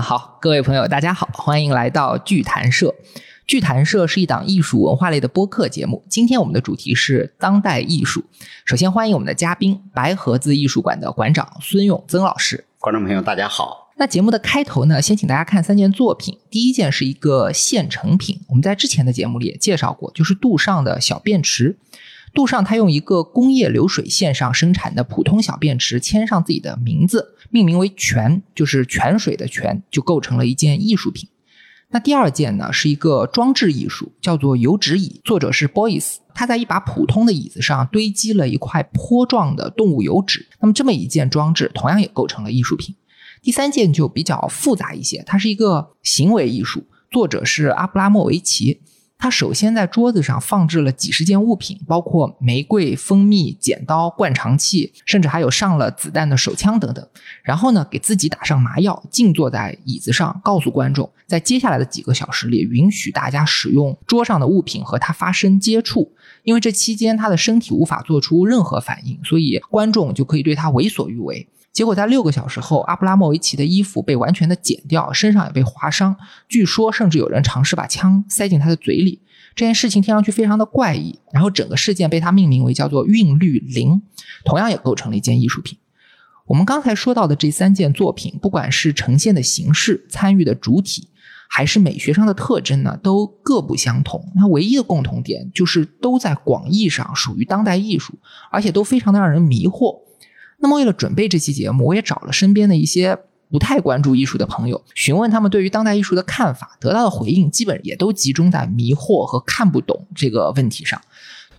好，各位朋友，大家好，欢迎来到剧谈社。剧谈社是一档艺术文化类的播客节目。今天我们的主题是当代艺术。首先欢迎我们的嘉宾，白盒子艺术馆的馆长孙永增老师。观众朋友，大家好。那节目的开头呢，先请大家看三件作品。第一件是一个现成品，我们在之前的节目里也介绍过，就是杜尚的小便池。杜尚他用一个工业流水线上生产的普通小便池签上自己的名字，命名为“泉”，就是泉水的“泉”，就构成了一件艺术品。那第二件呢，是一个装置艺术，叫做油纸椅，作者是 Boyce，他在一把普通的椅子上堆积了一块坡状的动物油脂。那么这么一件装置，同样也构成了艺术品。第三件就比较复杂一些，它是一个行为艺术，作者是阿布拉莫维奇。他首先在桌子上放置了几十件物品，包括玫瑰、蜂蜜、剪刀、灌肠器，甚至还有上了子弹的手枪等等。然后呢，给自己打上麻药，静坐在椅子上，告诉观众，在接下来的几个小时里，允许大家使用桌上的物品和他发生接触，因为这期间他的身体无法做出任何反应，所以观众就可以对他为所欲为。结果在六个小时后，阿布拉莫维奇的衣服被完全的剪掉，身上也被划伤。据说，甚至有人尝试把枪塞进他的嘴里。这件事情听上去非常的怪异。然后整个事件被他命名为叫做“韵律零”，同样也构成了一件艺术品。我们刚才说到的这三件作品，不管是呈现的形式、参与的主体，还是美学上的特征呢，都各不相同。那唯一的共同点就是都在广义上属于当代艺术，而且都非常的让人迷惑。那么，为了准备这期节目，我也找了身边的一些不太关注艺术的朋友，询问他们对于当代艺术的看法，得到的回应基本也都集中在迷惑和看不懂这个问题上。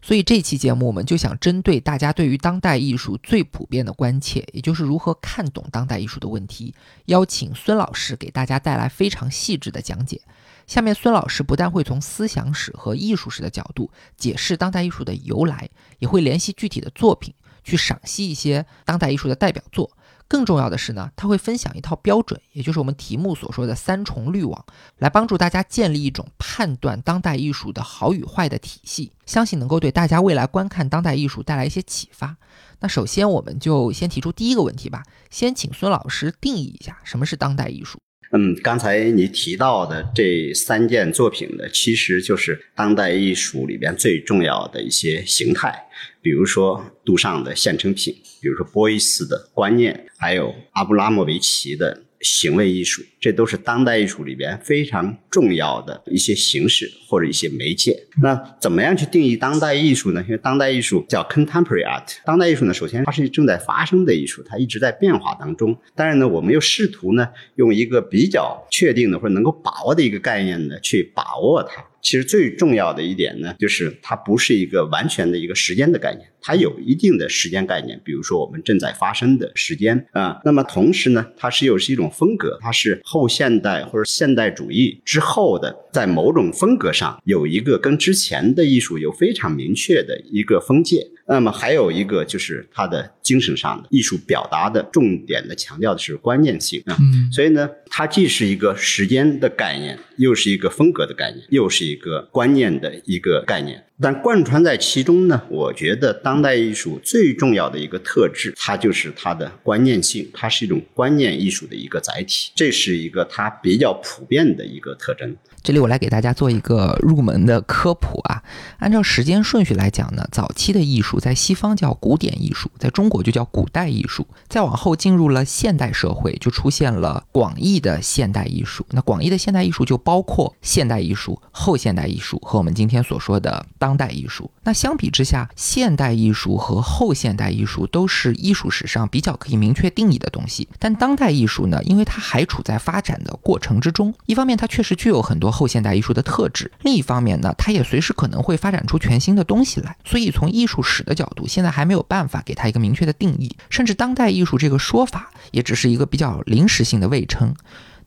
所以，这期节目我们就想针对大家对于当代艺术最普遍的关切，也就是如何看懂当代艺术的问题，邀请孙老师给大家带来非常细致的讲解。下面，孙老师不但会从思想史和艺术史的角度解释当代艺术的由来，也会联系具体的作品。去赏析一些当代艺术的代表作，更重要的是呢，他会分享一套标准，也就是我们题目所说的三重滤网，来帮助大家建立一种判断当代艺术的好与坏的体系，相信能够对大家未来观看当代艺术带来一些启发。那首先，我们就先提出第一个问题吧，先请孙老师定义一下什么是当代艺术。嗯，刚才你提到的这三件作品呢，其实就是当代艺术里边最重要的一些形态。比如说杜尚的现成品，比如说波伊斯的观念，还有阿布拉莫维奇的。行为艺术，这都是当代艺术里边非常重要的一些形式或者一些媒介。那怎么样去定义当代艺术呢？因为当代艺术叫 contemporary art。当代艺术呢，首先它是正在发生的艺术，它一直在变化当中。但是呢，我们又试图呢，用一个比较确定的或者能够把握的一个概念呢，去把握它。其实最重要的一点呢，就是它不是一个完全的一个时间的概念，它有一定的时间概念，比如说我们正在发生的时间啊。那么同时呢，它是又是一种风格，它是后现代或者现代主义之后的，在某种风格上有一个跟之前的艺术有非常明确的一个分界。那么还有一个就是它的精神上的艺术表达的重点的强调的是观念性啊，所以呢，它既是一个时间的概念，又是一个风格的概念，又是一个观念的一个概念。但贯穿在其中呢，我觉得当代艺术最重要的一个特质，它就是它的观念性，它是一种观念艺术的一个载体，这是一个它比较普遍的一个特征。这里我来给大家做一个入门的科普啊。按照时间顺序来讲呢，早期的艺术在西方叫古典艺术，在中国就叫古代艺术。再往后进入了现代社会，就出现了广义的现代艺术。那广义的现代艺术就包括现代艺术、后现代艺术和我们今天所说的当代艺术。那相比之下，现代艺术和后现代艺术都是艺术史上比较可以明确定义的东西。但当代艺术呢，因为它还处在发展的过程之中，一方面它确实具有很多。后现代艺术的特质，另一方面呢，它也随时可能会发展出全新的东西来。所以从艺术史的角度，现在还没有办法给它一个明确的定义，甚至当代艺术这个说法也只是一个比较临时性的谓称。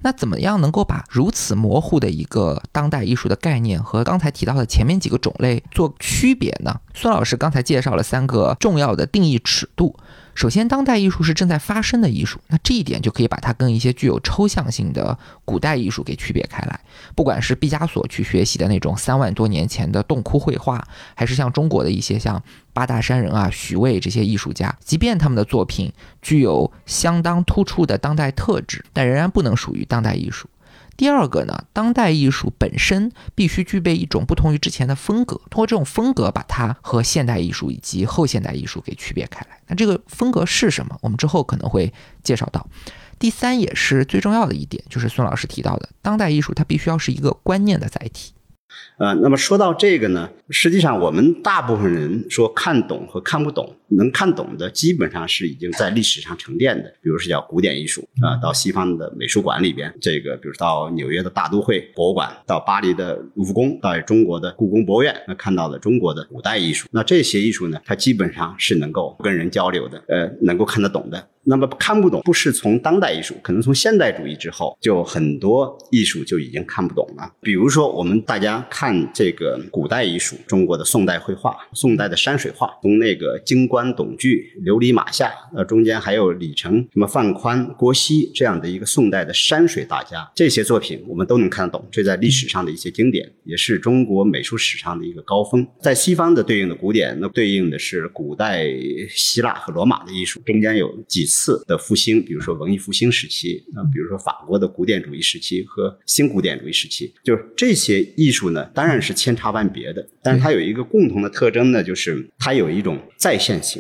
那怎么样能够把如此模糊的一个当代艺术的概念和刚才提到的前面几个种类做区别呢？孙老师刚才介绍了三个重要的定义尺度。首先，当代艺术是正在发生的艺术，那这一点就可以把它跟一些具有抽象性的古代艺术给区别开来。不管是毕加索去学习的那种三万多年前的洞窟绘画，还是像中国的一些像八大山人啊、徐渭这些艺术家，即便他们的作品具有相当突出的当代特质，但仍然不能属于当代艺术。第二个呢，当代艺术本身必须具备一种不同于之前的风格，通过这种风格把它和现代艺术以及后现代艺术给区别开来。那这个风格是什么？我们之后可能会介绍到。第三也是最重要的一点，就是孙老师提到的，当代艺术它必须要是一个观念的载体。呃，那么说到这个呢，实际上我们大部分人说看懂和看不懂，能看懂的基本上是已经在历史上沉淀的，比如是叫古典艺术啊，到西方的美术馆里边，这个比如到纽约的大都会博物馆，到巴黎的卢浮宫，到中国的故宫博物院，那看到了中国的古代艺术，那这些艺术呢，它基本上是能够跟人交流的，呃，能够看得懂的。那么看不懂，不是从当代艺术，可能从现代主义之后，就很多艺术就已经看不懂了。比如说，我们大家看这个古代艺术，中国的宋代绘画、宋代的山水画，从那个京官董巨、琉璃马下，呃，中间还有李成、什么范宽、郭熙这样的一个宋代的山水大家，这些作品我们都能看得懂。这在历史上的一些经典，也是中国美术史上的一个高峰。在西方的对应的古典，那对应的是古代希腊和罗马的艺术，中间有几。次的复兴，比如说文艺复兴时期，啊，比如说法国的古典主义时期和新古典主义时期，就是这些艺术呢，当然是千差万别的，但是它有一个共同的特征呢，就是它有一种再现性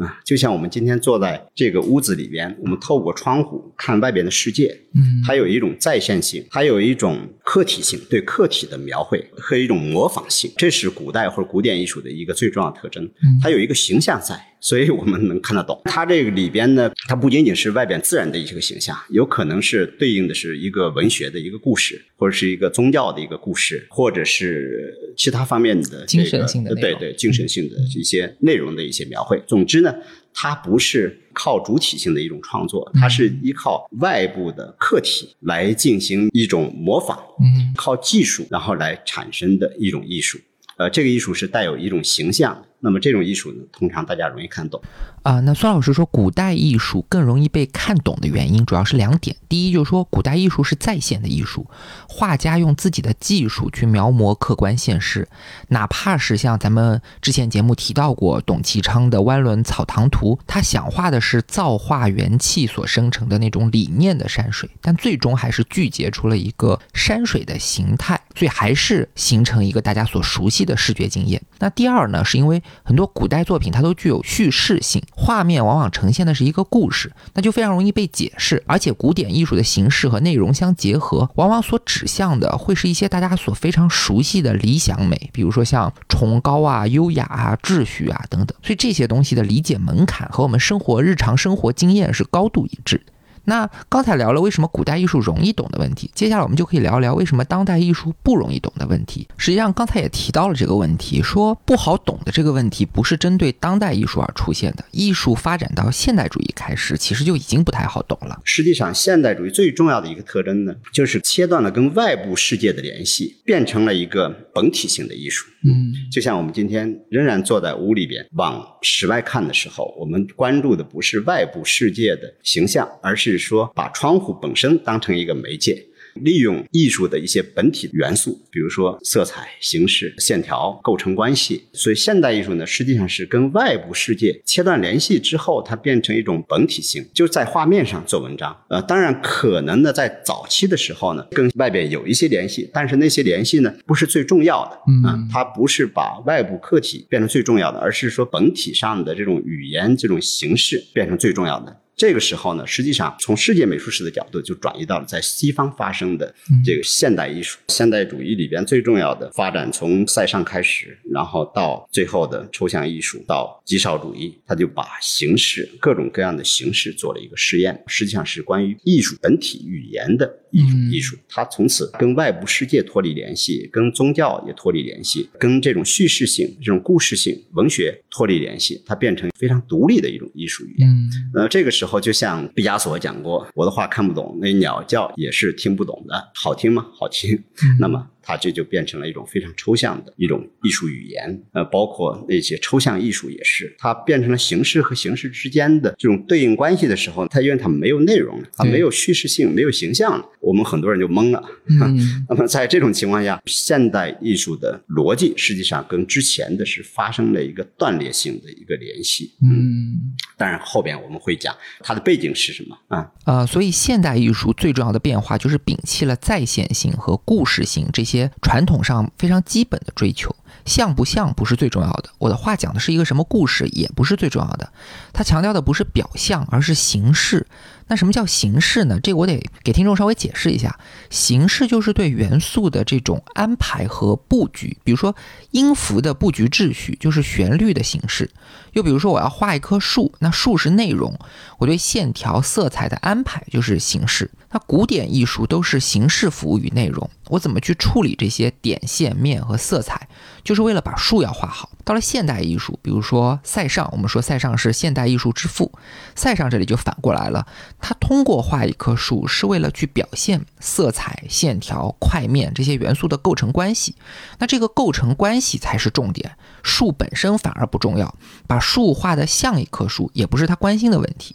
啊，就像我们今天坐在这个屋子里边，我们透过窗户看外边的世界，嗯，它有一种再现性，它有一种客体性，对客体的描绘和一种模仿性，这是古代或者古典艺术的一个最重要的特征，它有一个形象在。所以我们能看得懂，它这个里边呢，它不仅仅是外边自然的一个形象，有可能是对应的是一个文学的一个故事，或者是一个宗教的一个故事，或者是其他方面的精神性的对对精神性的一些内容的一些描绘。总之呢，它不是靠主体性的一种创作，它是依靠外部的客体来进行一种模仿，嗯，靠技术然后来产生的一种艺术。呃，这个艺术是带有一种形象的。那么这种艺术呢，通常大家容易看懂啊。那孙老师说，古代艺术更容易被看懂的原因主要是两点。第一，就是说古代艺术是在线的艺术，画家用自己的技术去描摹客观现实，哪怕是像咱们之前节目提到过董其昌的《弯轮草堂图》，他想画的是造化元气所生成的那种理念的山水，但最终还是聚结出了一个山水的形态，所以还是形成一个大家所熟悉的视觉经验。那第二呢，是因为很多古代作品它都具有叙事性，画面往往呈现的是一个故事，那就非常容易被解释。而且古典艺术的形式和内容相结合，往往所指向的会是一些大家所非常熟悉的理想美，比如说像崇高啊、优雅啊、秩序啊等等。所以这些东西的理解门槛和我们生活日常生活经验是高度一致。那刚才聊了为什么古代艺术容易懂的问题，接下来我们就可以聊聊为什么当代艺术不容易懂的问题。实际上刚才也提到了这个问题，说不好懂的这个问题不是针对当代艺术而出现的，艺术发展到现代主义开始，其实就已经不太好懂了。实际上，现代主义最重要的一个特征呢，就是切断了跟外部世界的联系，变成了一个本体性的艺术。嗯，就像我们今天仍然坐在屋里边往室外看的时候，我们关注的不是外部世界的形象，而是说把窗户本身当成一个媒介。利用艺术的一些本体元素，比如说色彩、形式、线条构成关系。所以现代艺术呢，实际上是跟外部世界切断联系之后，它变成一种本体性，就在画面上做文章。呃，当然可能呢，在早期的时候呢，跟外边有一些联系，但是那些联系呢，不是最重要的。嗯，它不是把外部客体变成最重要的，而是说本体上的这种语言、这种形式变成最重要的。这个时候呢，实际上从世界美术史的角度，就转移到了在西方发生的这个现代艺术、现代主义里边最重要的发展，从塞尚开始，然后到最后的抽象艺术，到极少主义，他就把形式各种各样的形式做了一个试验，实际上是关于艺术本体语言的一种艺术。它从此跟外部世界脱离联系，跟宗教也脱离联系，跟这种叙事性、这种故事性文学脱离联系，它变成非常独立的一种艺术语言。呃，这个时候。就像毕加索讲过，我的话看不懂，那鸟叫也是听不懂的，好听吗？好听。那么。它这就变成了一种非常抽象的一种艺术语言。呃，包括那些抽象艺术也是，它变成了形式和形式之间的这种对应关系的时候，它因为它没有内容了，它没有叙事性，没有形象了，我们很多人就懵了。嗯 那么在这种情况下，现代艺术的逻辑实际上跟之前的是发生了一个断裂性的一个联系。嗯当然后边我们会讲它的背景是什么啊。呃，所以现代艺术最重要的变化就是摒弃了再现性和故事性这些传统上非常基本的追求。像不像不是最重要的，我的画讲的是一个什么故事也不是最重要的。它强调的不是表象，而是形式。那什么叫形式呢？这个我得给听众稍微解释一下。形式就是对元素的这种安排和布局，比如说音符的布局秩序就是旋律的形式。又比如说我要画一棵树，那树是内容，我对线条、色彩的安排就是形式。那古典艺术都是形式服务于内容，我怎么去处理这些点、线、面和色彩，就是为了把树要画好。到了现代艺术，比如说塞尚，我们说塞尚是现代艺术之父，塞尚这里就反过来了，他通过画一棵树是为了去表现色彩、线条、块面这些元素的构成关系。那这个构成关系才是重点，树本身反而不重要。把树画得像一棵树，也不是他关心的问题。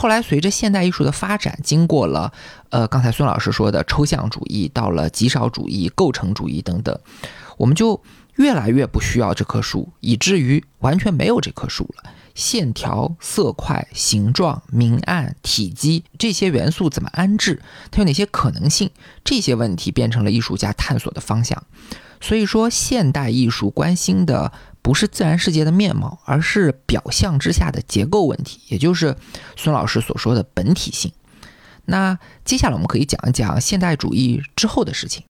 后来随着现代艺术的发展，经过了呃刚才孙老师说的抽象主义，到了极少主义、构成主义等等，我们就越来越不需要这棵树，以至于完全没有这棵树了。线条、色块、形状、明暗、体积这些元素怎么安置？它有哪些可能性？这些问题变成了艺术家探索的方向。所以说，现代艺术关心的不是自然世界的面貌，而是表象之下的结构问题，也就是孙老师所说的本体性。那接下来我们可以讲一讲现代主义之后的事情。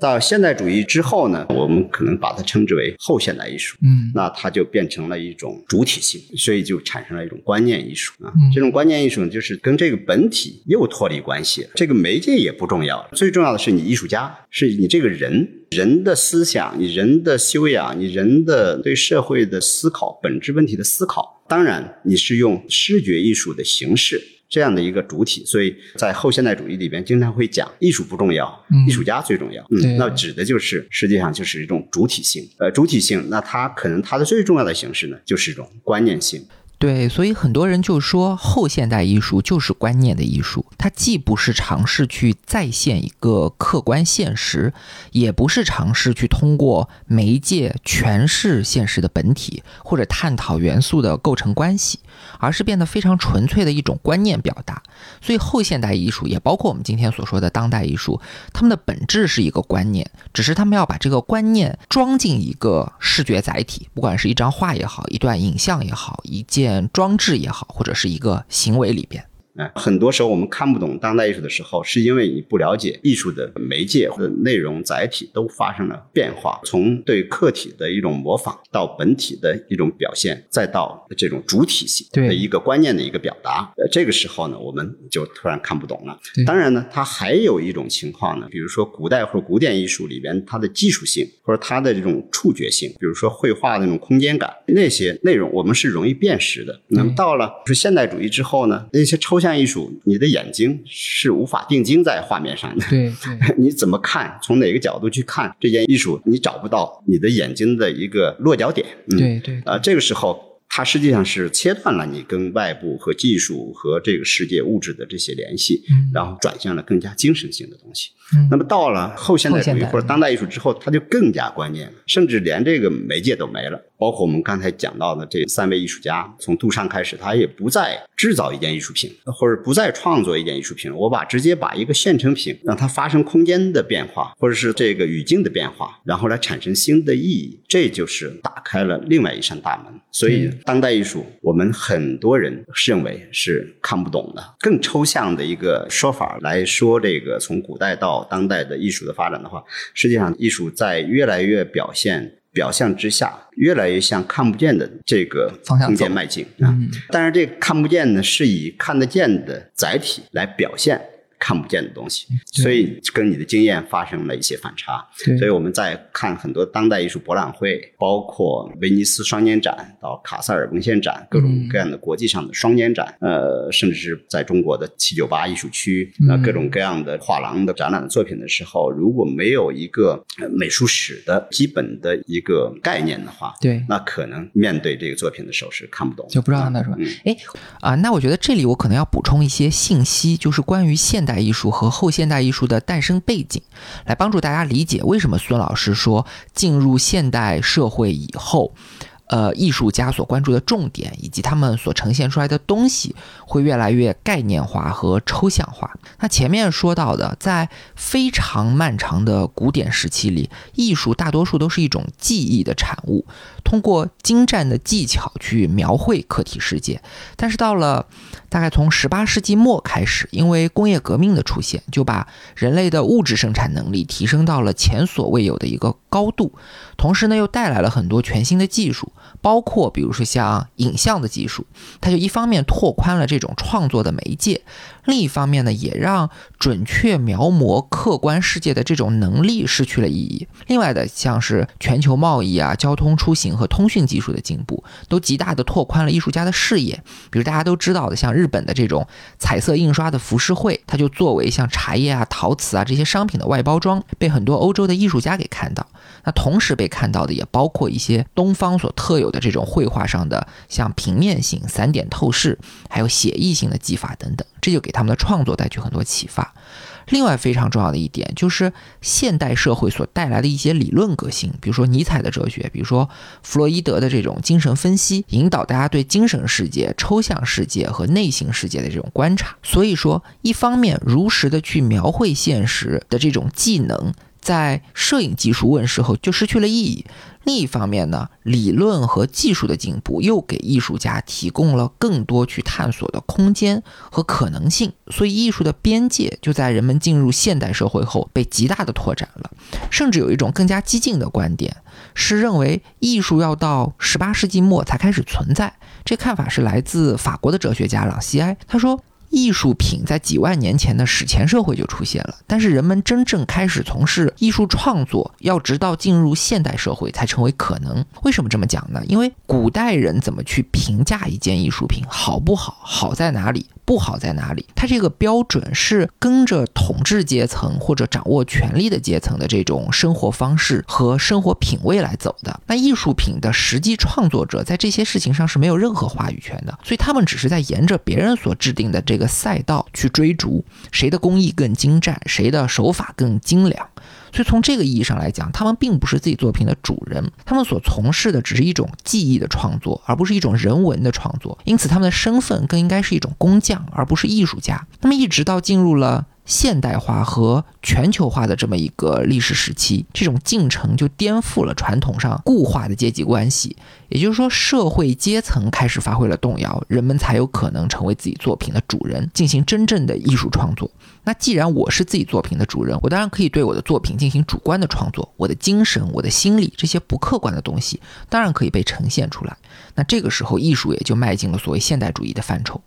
到现代主义之后呢，我们可能把它称之为后现代艺术。嗯那它就变成了一种主体性，所以就产生了一种观念艺术啊。嗯这种观念艺术呢，就是跟这个本体又脱离关系了，这个媒介也不重要了，最重要的是你艺术家，是你这个人，人的思想，你人的修养，你人的对社会的思考，本质问题的思考。当然，你是用视觉艺术的形式。这样的一个主体，所以在后现代主义里边经常会讲艺术不重要，嗯艺术家最重要。嗯，那指的就是实际上就是一种主体性。呃，主体性，那它可能它的最重要的形式呢，就是一种观念性。对，所以很多人就说后现代艺术就是观念的艺术，它既不是尝试去再现一个客观现实，也不是尝试去通过媒介诠释现实的本体，或者探讨元素的构成关系，而是变得非常纯粹的一种观念表达。所以后现代艺术也包括我们今天所说的当代艺术，他们的本质是一个观念，只是他们要把这个观念装进一个视觉载体，不管是一张画也好，一段影像也好，一件装置也好，或者是一个行为里边。哎，很多时候我们看不懂当代艺术的时候，是因为你不了解艺术的媒介或者内容载体都发生了变化，从对客体的一种模仿，到本体的一种表现，再到这种主体性的一个观念的一个表达。呃，这个时候呢，我们就突然看不懂了。当然呢，它还有一种情况呢，比如说古代或者古典艺术里边它的技术性或者它的这种触觉性，比如说绘画的那种空间感，那些内容我们是容易辨识的。那么到了是现代主义之后呢，那些抽象艺术，你的眼睛是无法定睛在画面上的。对 对，你怎么看？从哪个角度去看这件艺术？你找不到你的眼睛的一个落脚点。嗯、对对啊、这个时候它实际上是切断了你跟外部和技术和这个世界物质的这些联系，嗯然后转向了更加精神性的东西。嗯那么到了后现代主义或者当代艺术之后，它就更加关键了，甚至连这个媒介都没了。包括我们刚才讲到的这三位艺术家，从杜尚开始，他也不再制造一件艺术品，或者不再创作一件艺术品，我把直接把一个现成品让它发生空间的变化，或者是这个语境的变化，然后来产生新的意义，这就是打开了另外一扇大门。所以嗯，当代艺术我们很多人认为是看不懂的。更抽象的一个说法来说，这个从古代到当代的艺术的发展的话，实际上艺术在越来越表现。表象之下，越来越向看不见的这个方向空间迈进啊。嗯但是这个看不见呢，是以看得见的载体来表现看不见的东西，所以跟你的经验发生了一些反差。对。所以我们在看很多当代艺术博览会，包括威尼斯双年展到卡塞尔文献展，各种各样的国际上的双年展，呃，甚至是在中国的七九八艺术区，那、嗯各种各样的画廊的展览的作品的时候，如果没有一个呃美术史的基本的一个概念的话，对。那可能面对这个作品的时候是看不懂，就不知道看到什么嗯。哎啊，那我觉得这里我可能要补充一些信息，就是关于现代艺术和后现代艺术的诞生背景，来帮助大家理解为什么孙老师说进入现代社会以后。呃，艺术家所关注的重点以及他们所呈现出来的东西会越来越概念化和抽象化。那前面说到的，在非常漫长的古典时期里，艺术大多数都是一种技艺的产物，通过精湛的技巧去描绘客体世界。但是到了大概从十八世纪末开始，因为工业革命的出现，就把人类的物质生产能力提升到了前所未有的一个高度，同时呢又带来了很多全新的技术，包括比如说像影像的技术，它就一方面拓宽了这种创作的媒介，另一方面呢也让准确描摹客观世界的这种能力失去了意义。另外的像是全球贸易啊、交通出行和通讯技术的进步，都极大的拓宽了艺术家的视野。比如大家都知道的，像日本的这种彩色印刷的浮世绘，它就作为像茶叶啊、陶瓷啊这些商品的外包装，被很多欧洲的艺术家给看到。那同时被看到的也包括一些东方所特有的这种绘画上的像平面性、散点透视，还有写意性的技法等等，这就给他们的创作带去很多启发。另外非常重要的一点就是现代社会所带来的一些理论革新，比如说尼采的哲学，比如说弗洛伊德的这种精神分析，引导大家对精神世界、抽象世界和内心世界的这种观察。所以说，一方面如实的去描绘现实的这种技能，在摄影技术问世后就失去了意义。另一方面呢，理论和技术的进步又给艺术家提供了更多去探索的空间和可能性，所以艺术的边界就在人们进入现代社会后被极大的拓展了。甚至有一种更加激进的观点，是认为艺术要到十八世纪末才开始存在。这看法是来自法国的哲学家朗西埃，他说。艺术品在几万年前的史前社会就出现了，但是人们真正开始从事艺术创作，要直到进入现代社会才成为可能。为什么这么讲呢？因为古代人怎么去评价一件艺术品好不好，好在哪里，不好在哪里？它这个标准是跟着统治阶层或者掌握权力的阶层的这种生活方式和生活品味来走的。那艺术品的实际创作者在这些事情上是没有任何话语权的，所以他们只是在沿着别人所制定的这个赛道去追逐，谁的工艺更精湛，谁的手法更精良。所以从这个意义上来讲，他们并不是自己作品的主人，他们所从事的只是一种技艺的创作，而不是一种人文的创作。因此，他们的身份更应该是一种工匠，而不是艺术家。那么，一直到进入了。现代化和全球化的这么一个历史时期，这种进程就颠覆了传统上固化的阶级关系。也就是说，社会阶层开始发挥了动摇，人们才有可能成为自己作品的主人，进行真正的艺术创作。那既然我是自己作品的主人，我当然可以对我的作品进行主观的创作，我的精神、我的心理这些不客观的东西，当然可以被呈现出来。那这个时候，艺术也就迈进了所谓现代主义的范畴。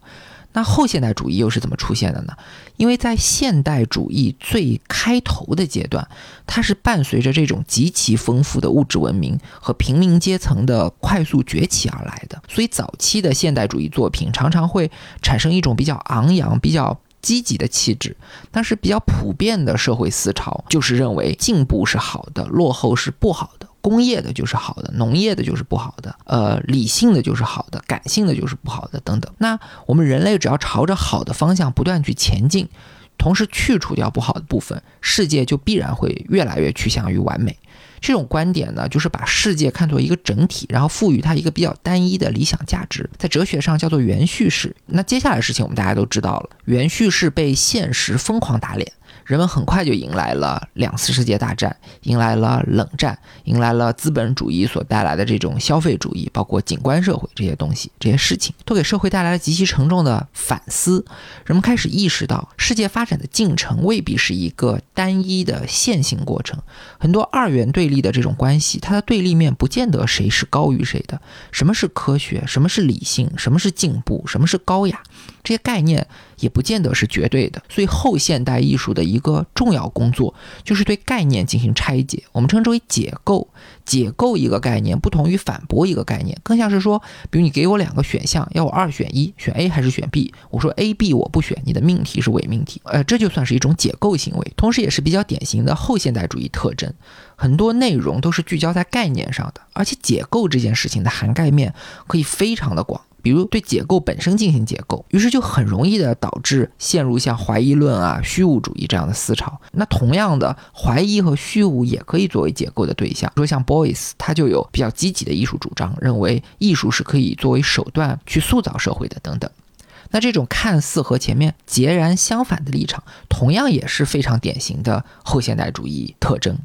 那后现代主义又是怎么出现的呢？因为在现代主义最开头的阶段，它是伴随着这种极其丰富的物质文明和平民阶层的快速崛起而来的，所以早期的现代主义作品常常会产生一种比较昂扬、比较积极的气质。但是比较普遍的社会思潮就是认为进步是好的，落后是不好。工业的就是好的，农业的就是不好的，呃，理性的就是好的，感性的就是不好的，等等。那我们人类只要朝着好的方向不断去前进，同时去除掉不好的部分，世界就必然会越来越趋向于完美。这种观点呢，就是把世界看作一个整体，然后赋予它一个比较单一的理想价值，在哲学上叫做原叙事。那接下来的事情我们大家都知道了，原叙事被现实疯狂打脸。人们很快就迎来了两次世界大战，迎来了冷战，迎来了资本主义所带来的这种消费主义，包括景观社会这些东西，这些事情都给社会带来了极其沉重的反思。人们开始意识到，世界发展的进程未必是一个单一的线性过程，很多二元对立的这种关系，它的对立面不见得谁是高于谁的。什么是科学？什么是理性？什么是进步？什么是高雅？这些概念也不见得是绝对的。所以后现代艺术的一个重要工作就是对概念进行拆解，我们称之为解构。解构一个概念，不同于反驳一个概念，更像是说，比如你给我两个选项，要我二选一，选 A 还是选 B？我说 A、B 我不选，你的命题是伪命题，呃，这就算是一种解构行为，同时也是比较典型的后现代主义特征。很多内容都是聚焦在概念上的，而且解构这件事情的涵盖面可以非常的广。比如对解构本身进行解构，于是就很容易的导致陷入像怀疑论啊、虚无主义这样的思潮。那同样的，怀疑和虚无也可以作为解构的对象。说像 Boys，他就有比较积极的艺术主张，认为艺术是可以作为手段去塑造社会的等等。那这种看似和前面截然相反的立场，同样也是非常典型的后现代主义特征。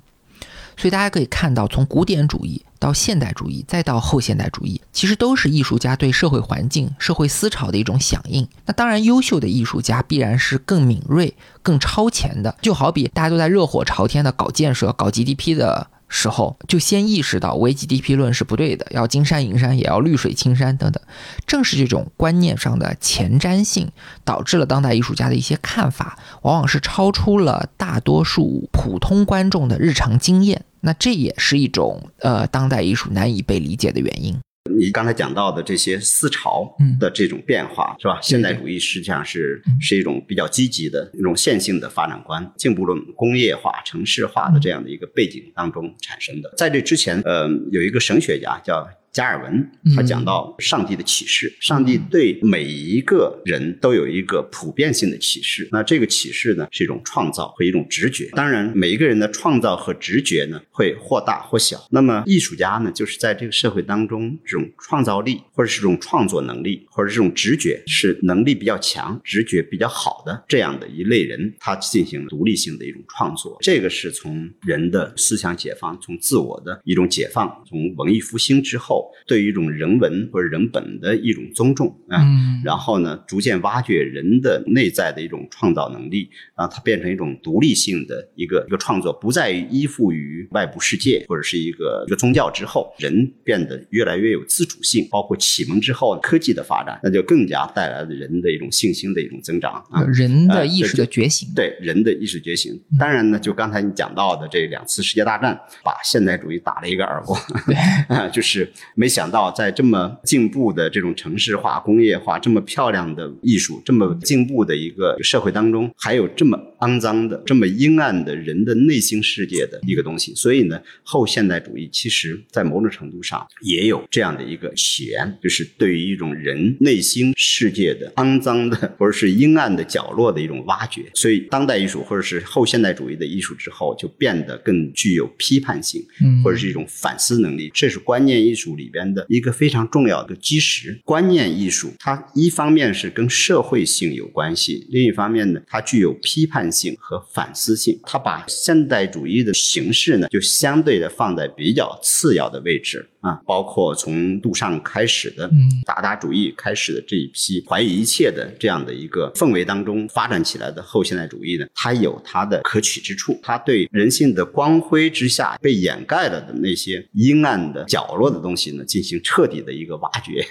所以大家可以看到，从古典主义到现代主义，再到后现代主义，其实都是艺术家对社会环境、社会思潮的一种响应。那当然，优秀的艺术家必然是更敏锐、更超前的。就好比大家都在热火朝天的搞建设、搞 GDP 的时候，就先意识到唯 GDP 论是不对的，要金山银山也要绿水青山等等。正是这种观念上的前瞻性，导致了当代艺术家的一些看法，往往是超出了大多数普通观众的日常经验。那这也是一种呃当代艺术难以被理解的原因。你刚才讲到的这些思潮的这种变化，是吧？现代主义实际上是是一种比较积极的一种线性的发展观，进步论、工业化、城市化的这样的一个背景当中产生的。在这之前，呃，有一个神学家叫。加尔文他讲到上帝的启示，上帝对每一个人都有一个普遍性的启示。那这个启示呢，是一种创造和一种直觉。当然，每一个人的创造和直觉呢，会或大或小。那么，艺术家呢，就是在这个社会当中，这种创造力或者是这种创作能力，或者这种直觉是能力比较强、直觉比较好的这样的一类人，他进行独立性的一种创作。这个是从人的思想解放，从自我的一种解放，从文艺复兴之后。对于一种人文或者人本的一种尊重啊，然后呢，逐渐挖掘人的内在的一种创造能力啊，它变成一种独立性的一个一个创作，不再依附于外部世界或者是一个一个宗教之后，人变得越来越有自主性。包括启蒙之后科技的发展，那就更加带来了人的一种信心的一种增长啊，人的意识的觉醒。对人的意识觉醒。当然呢，就刚才你讲到的这两次世界大战，把现代主义打了一个耳光，啊，就是没想到在这么进步的这种城市化、工业化、这么漂亮的艺术、这么进步的一个社会当中，还有这么肮脏的、这么阴暗的人的内心世界的一个东西。所以呢，后现代主义其实在某种程度上也有这样的一个起源，就是对于一种人内心世界的肮脏的或者是阴暗的角落的一种挖掘。所以，当代艺术或者是后现代主义的艺术之后，就变得更具有批判性，或者是一种反思能力。这是观念艺术里。里边的一个非常重要的基石，观念艺术，它一方面是跟社会性有关系，另一方面呢，它具有批判性和反思性。它把现代主义的形式呢，就相对的放在比较次要的位置。啊，包括从杜尚开始的达达主义开始的这一批怀疑一切的这样的一个氛围当中发展起来的后现代主义呢，它有它的可取之处，它对人性的光辉之下被掩盖了的那些阴暗的角落的东西呢，进行彻底的一个挖掘。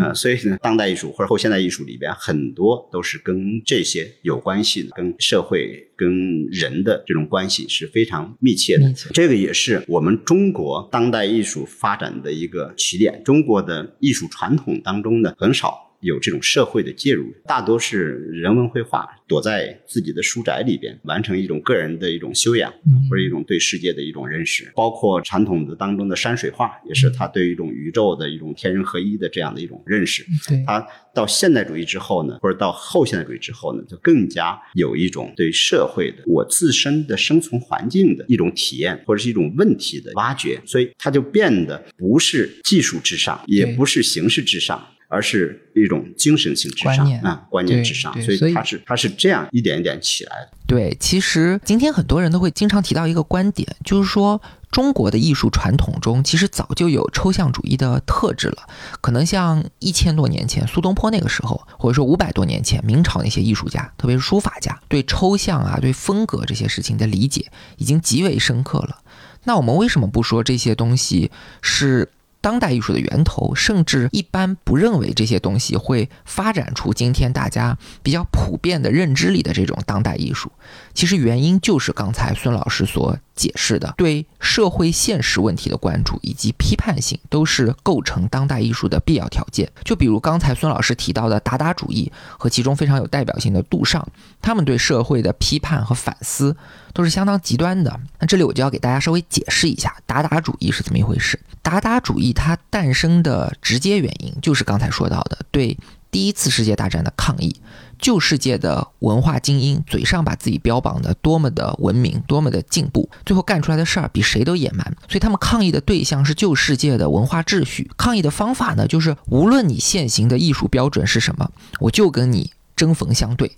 嗯，所以呢，当代艺术或者后现代艺术里边很多都是跟这些有关系的，跟社会。跟人的这种关系是非常密切的，这个也是我们中国当代艺术发展的一个起点。中国的艺术传统当中呢，很少。有这种社会的介入，大多是人文绘画，躲在自己的书宅里边，完成一种个人的一种修养，或者一种对世界的一种认识。包括传统的当中的山水画，也是他对于一种宇宙的一种天人合一的这样的一种认识。他到现代主义之后呢，或者到后现代主义之后呢，就更加有一种对社会的我自身的生存环境的一种体验，或者是一种问题的挖掘。所以，它就变得不是技术至上，也不是形式至上。而是一种精神性至上啊，观念至上，所以它是它是这样一点一点起来的。对，其实今天很多人都会经常提到一个观点，就是说中国的艺术传统中其实早就有抽象主义的特质了。可能像一千多年前苏东坡那个时候，或者说五百多年前明朝那些艺术家，特别是书法家，对抽象啊、对风格这些事情的理解已经极为深刻了。那我们为什么不说这些东西是？当代艺术的源头，甚至一般不认为这些东西会发展出今天大家比较普遍的认知里的这种当代艺术。其实原因就是刚才孙老师所解释的，对社会现实问题的关注以及批判性，都是构成当代艺术的必要条件。就比如刚才孙老师提到的达达主义和其中非常有代表性的杜尚，他们对社会的批判和反思都是相当极端的。那这里我就要给大家稍微解释一下达达主义是怎么一回事。达达主义它诞生的直接原因就是刚才说到的对第一次世界大战的抗议。旧世界的文化精英嘴上把自己标榜的多么的文明，多么的进步，最后干出来的事儿比谁都野蛮。所以他们抗议的对象是旧世界的文化秩序。抗议的方法呢，就是无论你现行的艺术标准是什么，我就跟你针锋相对。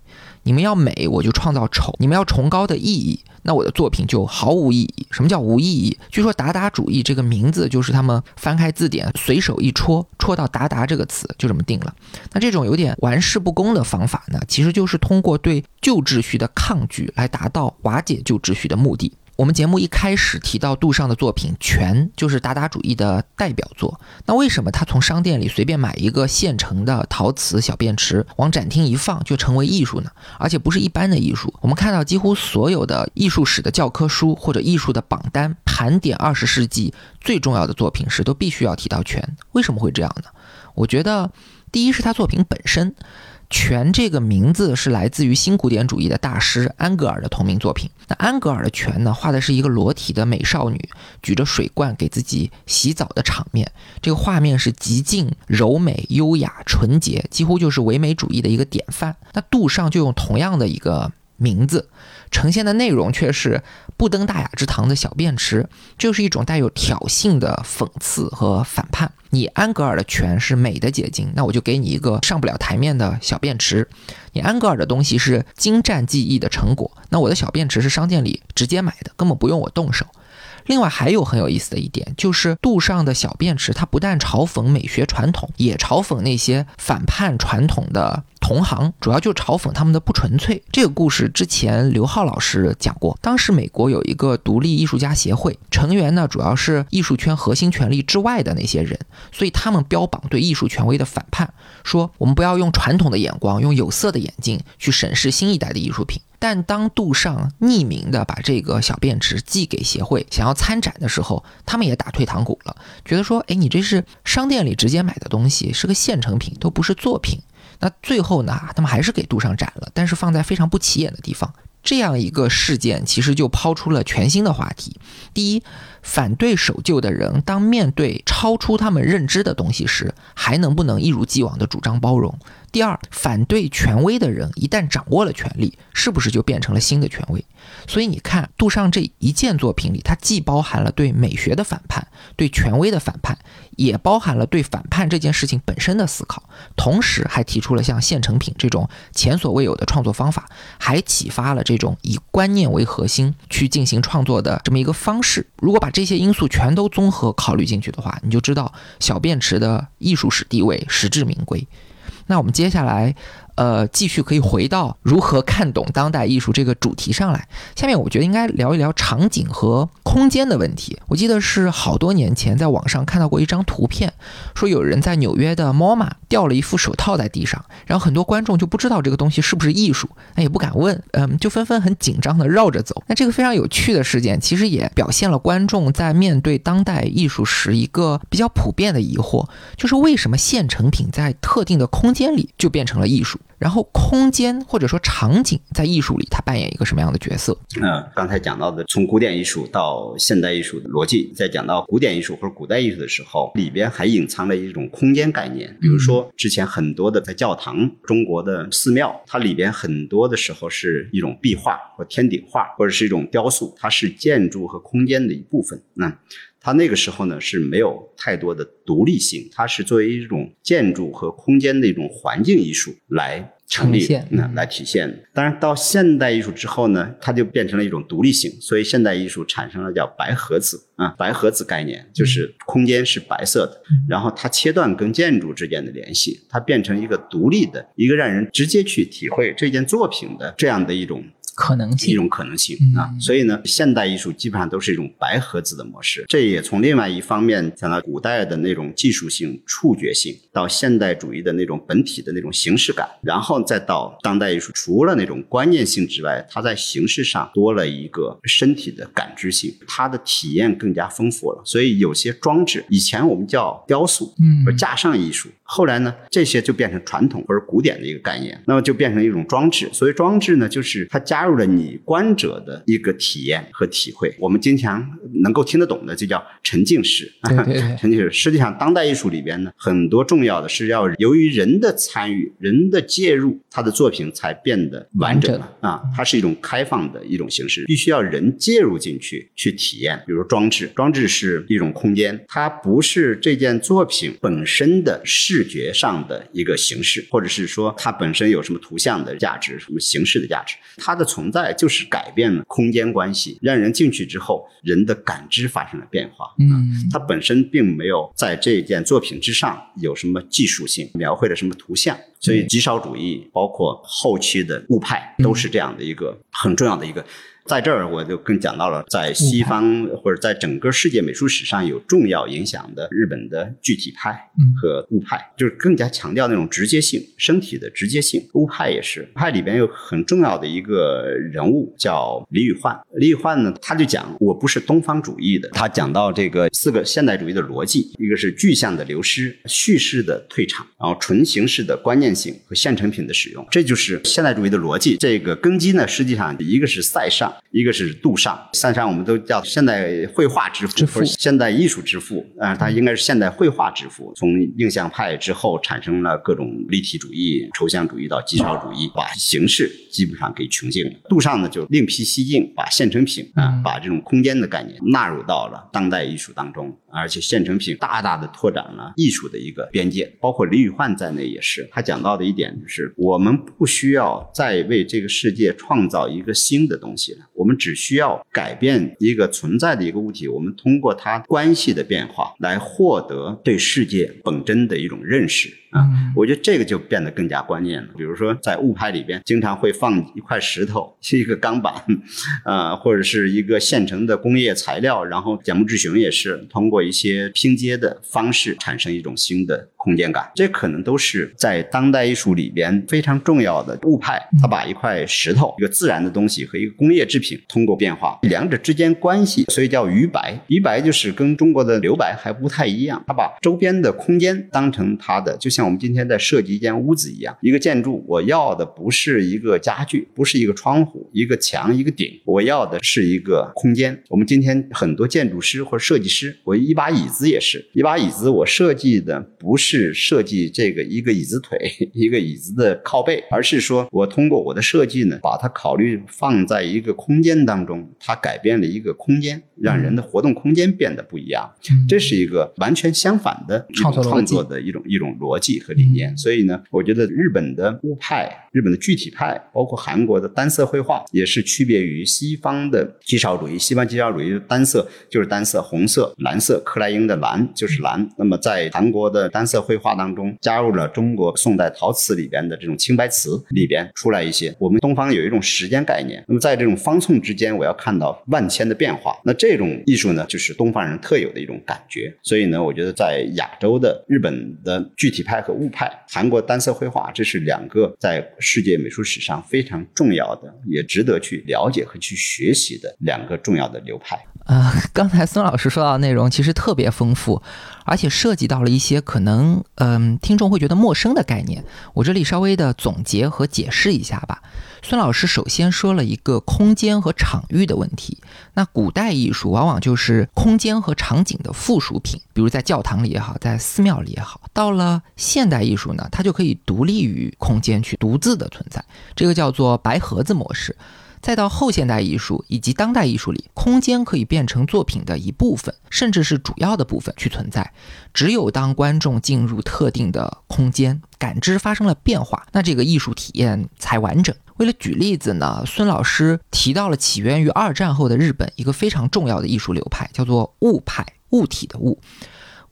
你们要美，我就创造丑；你们要崇高的意义，那我的作品就毫无意义。什么叫无意义？据说“达达主义”这个名字就是他们翻开字典随手一戳，戳到“达达”这个词，就这么定了。那这种有点玩世不恭的方法呢，其实就是通过对旧秩序的抗拒来达到瓦解旧秩序的目的。我们节目一开始提到杜尚的作品《全》，就是达达主义的代表作。那为什么他从商店里随便买一个现成的陶瓷小便池，往展厅一放就成为艺术呢？而且不是一般的艺术。我们看到几乎所有的艺术史的教科书或者艺术的榜单，盘点二十世纪最重要的作品时，都必须要提到《全》。为什么会这样呢？我觉得，第一是他作品本身。泉这个名字是来自于新古典主义的大师安格尔的同名作品。那安格尔的泉呢，画的是一个裸体的美少女举着水罐给自己洗澡的场面。这个画面是极尽柔美、优雅、纯洁，几乎就是唯美主义的一个典范。那杜尚就用同样的一个名字。呈现的内容却是不登大雅之堂的小便池，就是一种带有挑衅的讽刺和反叛。你安格尔的泉是美的结晶，那我就给你一个上不了台面的小便池。你安格尔的东西是精湛技艺的成果，那我的小便池是商店里直接买的，根本不用我动手。另外还有很有意思的一点，就是杜尚的小便池，它不但嘲讽美学传统，也嘲讽那些反叛传统的同行，主要就嘲讽他们的不纯粹。这个故事之前刘浩老师讲过，当时美国有一个独立艺术家协会，成员呢主要是艺术圈核心权力之外的那些人，所以他们标榜对艺术权威的反叛，说我们不要用传统的眼光，用有色的眼镜去审视新一代的艺术品。但当杜尚匿名的把这个小便池寄给协会，想要参展的时候，他们也打退堂鼓了，觉得说，哎，你这是商店里直接买的东西，是个现成品，都不是作品。那最后呢，他们还是给杜尚斩了，但是放在非常不起眼的地方。这样一个事件，其实就抛出了全新的话题。第一，反对守旧的人，当面对超出他们认知的东西时，还能不能一如既往的主张包容？第二，反对权威的人一旦掌握了权力，是不是就变成了新的权威？所以你看，杜尚这一件作品里，它既包含了对美学的反叛，对权威的反叛，也包含了对反叛这件事情本身的思考，同时还提出了像现成品这种前所未有的创作方法，还启发了这种以观念为核心去进行创作的这么一个方式。如果把这些因素全都综合考虑进去的话，你就知道小便池的艺术史地位实至名归。那我们接下来，呃，继续可以回到如何看懂当代艺术这个主题上来。下面我觉得应该聊一聊场景和空间的问题。我记得是好多年前在网上看到过一张图片，说有人在纽约的 MoMA 掉了一副手套在地上，然后很多观众就不知道这个东西是不是艺术，那也不敢问，嗯，就纷纷很紧张的绕着走。那这个非常有趣的事件，其实也表现了观众在面对当代艺术时一个比较普遍的疑惑，就是为什么现成品在特定的空间里就变成了艺术？然后空间或者说场景在艺术里它扮演一个什么样的角色？嗯，刚才讲到的从古典艺术到现代艺术的逻辑，在讲到古典艺术或者古代艺术的时候，里边还隐藏着一种空间概念。比如说之前很多的在教堂、中国的寺庙，它里边很多的时候是一种壁画或天顶画，或者是一种雕塑，它是建筑和空间的一部分。那它那个时候呢是没有太多的独立性，它是作为一种建筑和空间的一种环境艺术来成立，那来体现。当然到现代艺术之后呢，它就变成了一种独立性，所以现代艺术产生了叫白盒子啊，白盒子概念就是空间是白色的，然后它切断跟建筑之间的联系，它变成一个独立的，一个让人直接去体会这件作品的这样的一种。可能性一种可能性嗯啊。所以呢，现代艺术基本上都是一种白盒子的模式。这也从另外一方面讲到古代的那种技术性、触觉性，到现代主义的那种本体的那种形式感，然后再到当代艺术，除了那种观念性之外，它在形式上多了一个身体的感知性，它的体验更加丰富了。所以有些装置，以前我们叫雕塑，嗯架上艺术，后来呢，这些就变成传统或者古典的一个概念，那么就变成一种装置。所以装置呢，就是它加入了你观者的一个体验和体会。我们经常能够听得懂的，就叫沉浸式。对对对 沉浸式。实际上，当代艺术里边呢，很多重要的是要由于人的参与、人的介入，他的作品才变得完整了啊。它是一种开放的一种形式，必须要人介入进去去体验。比如说装置，装置是一种空间，它不是这件作品本身的视觉上的一个形式，或者是说它本身有什么图像的价值、什么形式的价值，它的存在就是改变了空间关系，让人进去之后，人的感知发生了变化。嗯它本身并没有在这件作品之上有什么技术性，描绘了什么图像，所以极少主义包括后期的物派都是这样的一个很重要的一个。在这儿我就更讲到了，在西方或者在整个世界美术史上有重要影响的日本的具体派嗯和物派，就是更加强调那种直接性、身体的直接性。物派也是，派里边有很重要的一个人物叫李宇焕。李宇焕呢，他就讲我不是东方主义的，他讲到这个四个现代主义的逻辑，一个是具象的流失、叙事的退场，然后纯形式的观念性和现成品的使用，这就是现代主义的逻辑。这个根基呢，实际上一个是塞尚，一个是杜尚。三尚我们都叫现代绘画之父，之父现代艺术之父，啊、他应该是现代绘画之父。从印象派之后，产生了各种立体主义、抽象主义到极少主义，把形式基本上给穷尽了。杜尚呢，就另辟蹊径，把现成品啊、嗯把这种空间的概念纳入到了当代艺术当中，而且现成品大大的拓展了艺术的一个边界，包括李宇焕在内也是。他讲到的一点就是，我们不需要再为这个世界创造一个新的东西了，我们只需要改变一个存在的一个物体，我们通过它关系的变化来获得对世界本真的一种认识。啊，嗯我觉得这个就变得更加关键了。比如说，在物拍里边，经常会放一块石头，是一个钢板，啊，或者是一个现成的工业材料，然后简木志雄也是通过一些拼接的方式产生一种新的空间感。这可能都是在当代艺术里边非常重要的物派，它把一块石头、一个自然的东西和一个工业制品通过变化，两者之间关系，所以叫余白。余白就是跟中国的留白还不太一样，它把周边的空间当成它的，就像我们今天在设计一间屋子一样，一个建筑，我要的不是一个家具，不是一个窗户、一个墙、一个顶，我要的是一个空间。我们今天很多建筑师或者设计师，我一把椅子也是一把椅子，我设计的不是设计这个一个椅子腿、一个椅子的靠背，而是说我通过我的设计呢，把它考虑放在一个空间当中，它改变了一个空间，让人的活动空间变得不一样。嗯这是一个完全相反的创作创作的一种一种逻辑和理念。嗯所以呢，我觉得日本的物派、日本的具体派，包括韩国的单色绘画，也是区别于西方的极少主义。西方极少主义单色就是单色，红色、蓝色，克莱因的蓝就是蓝。那么在韩国的单色绘画当中，加入了中国宋代陶瓷里边的这种青白瓷里边出来一些。我们东方有一种时间概念，那么在这种方寸之间，我要看到万千的变化。那这种艺术呢，就是东方人特有的一种感觉。所以呢，我觉得在亚洲的日本的具体派和物派，韩国单色绘画，这是两个在世界美术史上非常重要的，也值得去了解和去学习的两个重要的流派。呃，刚才孙老师说到的内容其实特别丰富，而且涉及到了一些可能嗯、听众会觉得陌生的概念。我这里稍微的总结和解释一下吧。孙老师首先说了一个空间和场域的问题。那古代艺术往往就是空间和场景的附属品，比如在教堂里也好，在寺庙里也好。到了现代艺术呢，它就可以独立于空间去独自的存在，这个叫做白盒子模式。再到后现代艺术以及当代艺术里，空间可以变成作品的一部分，甚至是主要的部分去存在。只有当观众进入特定的空间，感知发生了变化，那这个艺术体验才完整。为了举例子呢，孙老师提到了起源于二战后的日本一个非常重要的艺术流派，叫做物派，物体的物。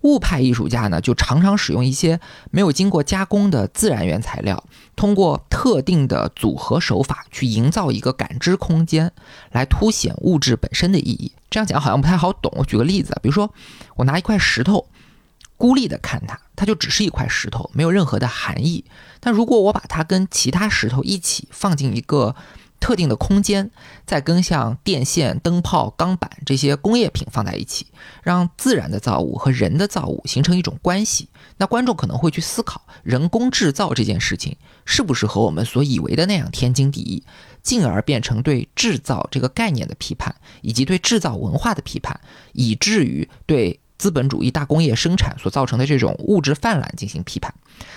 物派艺术家呢，就常常使用一些没有经过加工的自然原材料，通过特定的组合手法去营造一个感知空间，来凸显物质本身的意义。这样讲好像不太好懂。我举个例子，比如说我拿一块石头，孤立的看它，它就只是一块石头，没有任何的含义。但如果我把它跟其他石头一起放进一个特定的空间，再跟像电线、灯泡、钢板这些工业品放在一起，让自然的造物和人的造物形成一种关系，那观众可能会去思考人工制造这件事情是不是和我们所以为的那样天经地义，进而变成对制造这个概念的批判，以及对制造文化的批判，以至于对资本主义大工业生产所造成的这种物质泛滥进行批判。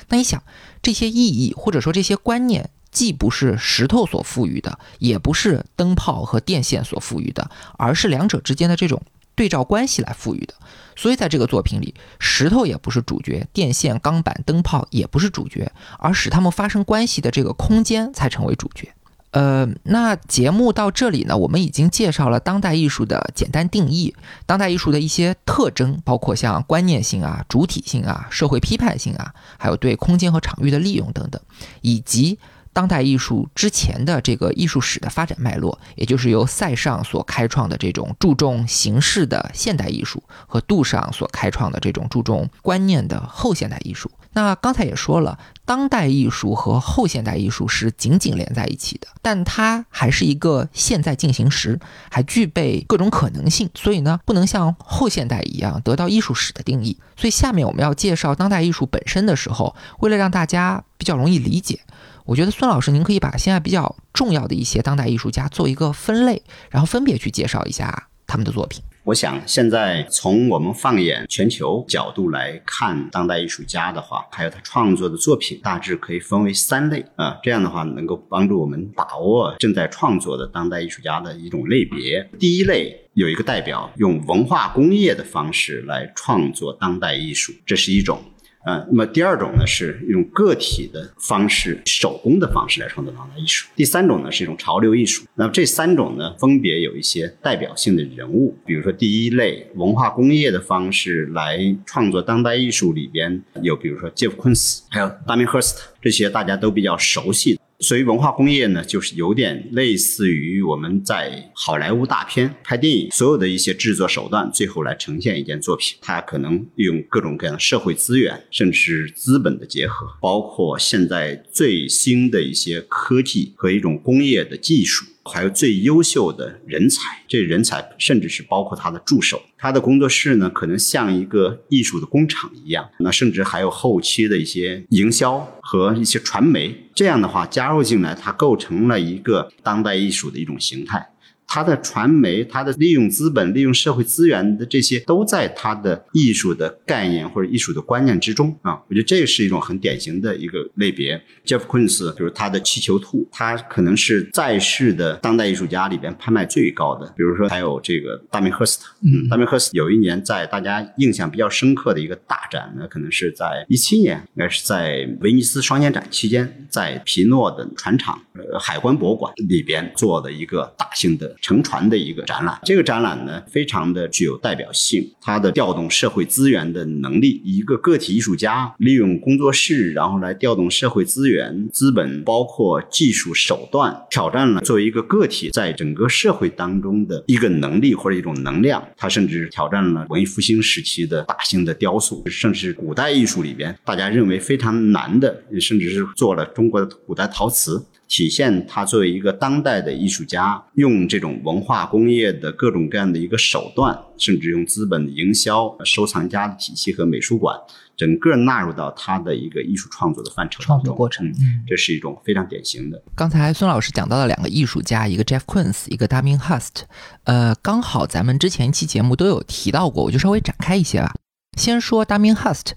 那你想，这些意义或者说这些观念？既不是石头所赋予的，也不是灯泡和电线所赋予的，而是两者之间的这种对照关系来赋予的。所以在这个作品里，石头也不是主角，电线、钢板、灯泡也不是主角，而使它们发生关系的这个空间才成为主角。呃，那节目到这里呢，我们已经介绍了当代艺术的简单定义，当代艺术的一些特征，包括像观念性啊、主体性啊、社会批判性啊，还有对空间和场域的利用等等，以及。当代艺术之前的这个艺术史的发展脉络，也就是由塞尚所开创的这种注重形式的现代艺术，和杜尚所开创的这种注重观念的后现代艺术。那刚才也说了，当代艺术和后现代艺术是紧紧连在一起的，但它还是一个现在进行时，还具备各种可能性，所以呢，不能像后现代一样得到艺术史的定义。所以下面我们要介绍当代艺术本身的时候，为了让大家比较容易理解。我觉得孙老师，您可以把现在比较重要的一些当代艺术家做一个分类，然后分别去介绍一下他们的作品。我想，现在从我们放眼全球角度来看，当代艺术家的话，还有他创作的作品，大致可以分为三类啊。这样的话，能够帮助我们把握正在创作的当代艺术家的一种类别。第一类有一个代表，用文化工业的方式来创作当代艺术，这是一种。呃，那么第二种呢，是用个体的方式、手工的方式来创作当代艺术。第三种呢，是一种潮流艺术。那么这三种呢，分别有一些代表性的人物。比如说，第一类文化工业的方式来创作当代艺术里边有，比如说 Jeff Koons，，还有 Damihurst，这些大家都比较熟悉的。所以文化工业呢，就是有点类似于我们在好莱坞大片拍电影，所有的一些制作手段，最后来呈现一件作品。它可能利用各种各样的社会资源，甚至是资本的结合，包括现在最新的一些科技和一种工业的技术。还有最优秀的人才，这人才甚至是包括他的助手，他的工作室呢，可能像一个艺术的工厂一样。那甚至还有后期的一些营销和一些传媒，这样的话加入进来，它构成了一个当代艺术的一种形态。它的传媒，它的利用资本、利用社会资源的这些，都在它的艺术的概念或者艺术的观念之中啊。我觉得这是一种很典型的一个类别。Jeff Koons 就是他的气球兔，他可能是在世的当代艺术家里边拍卖最高的。比如说还有这个大明赫斯特，嗯，大明赫斯特有一年在大家印象比较深刻的一个大展呢，可能是在一七年，应该是在威尼斯双年展期间，在皮诺的船厂呃海关博物馆里边做的一个大型的。乘船的一个展览，这个展览呢，非常的具有代表性。它的调动社会资源的能力，一个个体艺术家利用工作室，然后来调动社会资源、资本，包括技术手段，挑战了作为一个个体在整个社会当中的一个能力或者一种能量。它甚至挑战了文艺复兴时期的大型的雕塑，甚至古代艺术里边大家认为非常难的，甚至是做了中国的古代陶瓷。体现他作为一个当代的艺术家，用这种文化工业的各种各样的一个手段，甚至用资本的营销、收藏家的体系和美术馆，整个纳入到他的一个艺术创作的范畴创作过程，这是一种非常典型的。刚才孙老师讲到了两个艺术家，一个 Jeff Koons，一个 Damien Hirst。呃，刚好咱们之前一期节目都有提到过，我就稍微展开一些吧。先说 Damien Hirst。